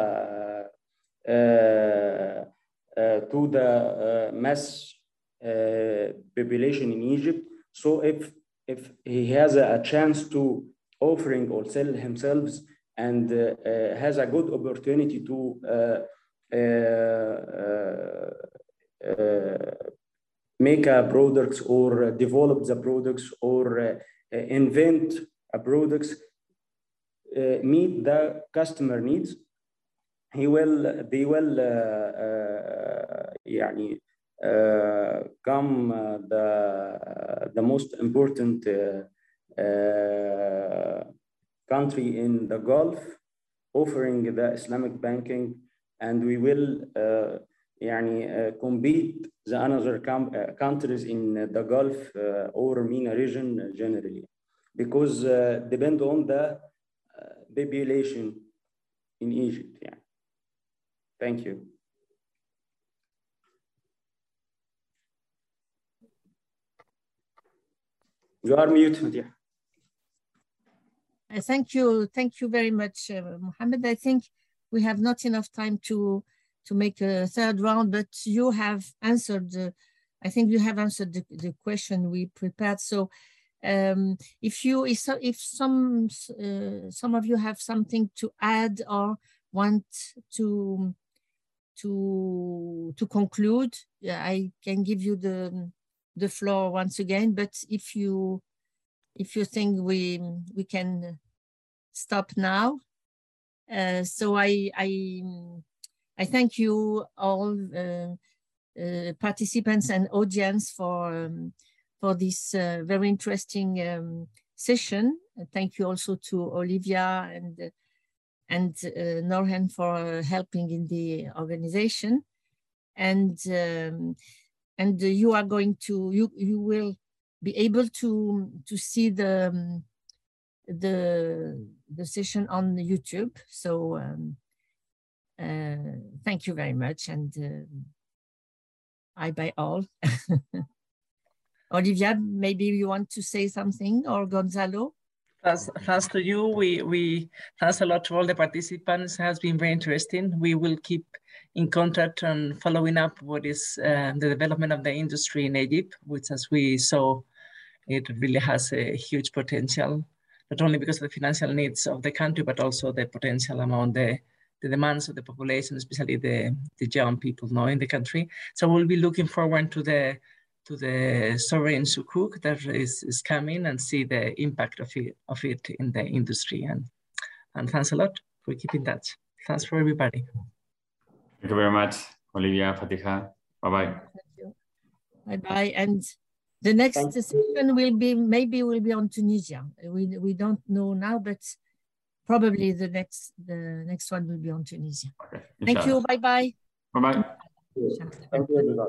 uh, to the mass population in Egypt. So if if he has a, chance to offering or sell himself and uh, uh, has a good opportunity to uh, make a products or develop the products or invent a products uh, meet the customer needs he will they will يعني come the the most important country in the Gulf offering the Islamic banking and we will uh, يعني uh, compete the other uh, countries in the Gulf or MENA region generally because depend on the population in Egypt. Yeah. Thank you. You are mute, Madia. Uh, thank you. Thank you very much, uh, Mohammed. I think we have not enough time to, to make a third round, but you have answered, uh, I think you have answered the, the question we prepared. So um, if you if, if some uh, some of you have something to add or want to to to conclude, I can give you the the floor once again. But if you if you think we we can stop now, uh, so I I I thank you all uh, uh participants and audience for. Um, for this uh, very interesting um, session. thank you also to Olivia and and uh, Nurhan for helping in the organization. And um, and you are going to you you will be able to to see the um, the the session on YouTube. So um, uh, thank you very much and uh, I buy all. Olivia, maybe you want to say something or Gonzalo? Thanks, thanks to you. We, we thanks a lot to all the participants. It has been very interesting. We will keep in contact and following up what is uh, the development of the industry in Egypt, which as we saw, it really has a huge potential, not only because of the financial needs of the country, but also the potential among the, the demands of the population, especially the, the young people now in the country. So we'll be looking forward to the to the sovereign sukuk that is, is coming and see the impact of it, of it in the industry. And, and thanks a lot for keeping touch. Thanks for everybody. Thank you very much, Olivia, Fatiha. Bye-bye. Bye-bye. And the next session will be, maybe will be on Tunisia. We, we don't know now, but probably the next the next one will be on Tunisia. Okay. Thank you. Bye-bye. Bye-bye. Thank you,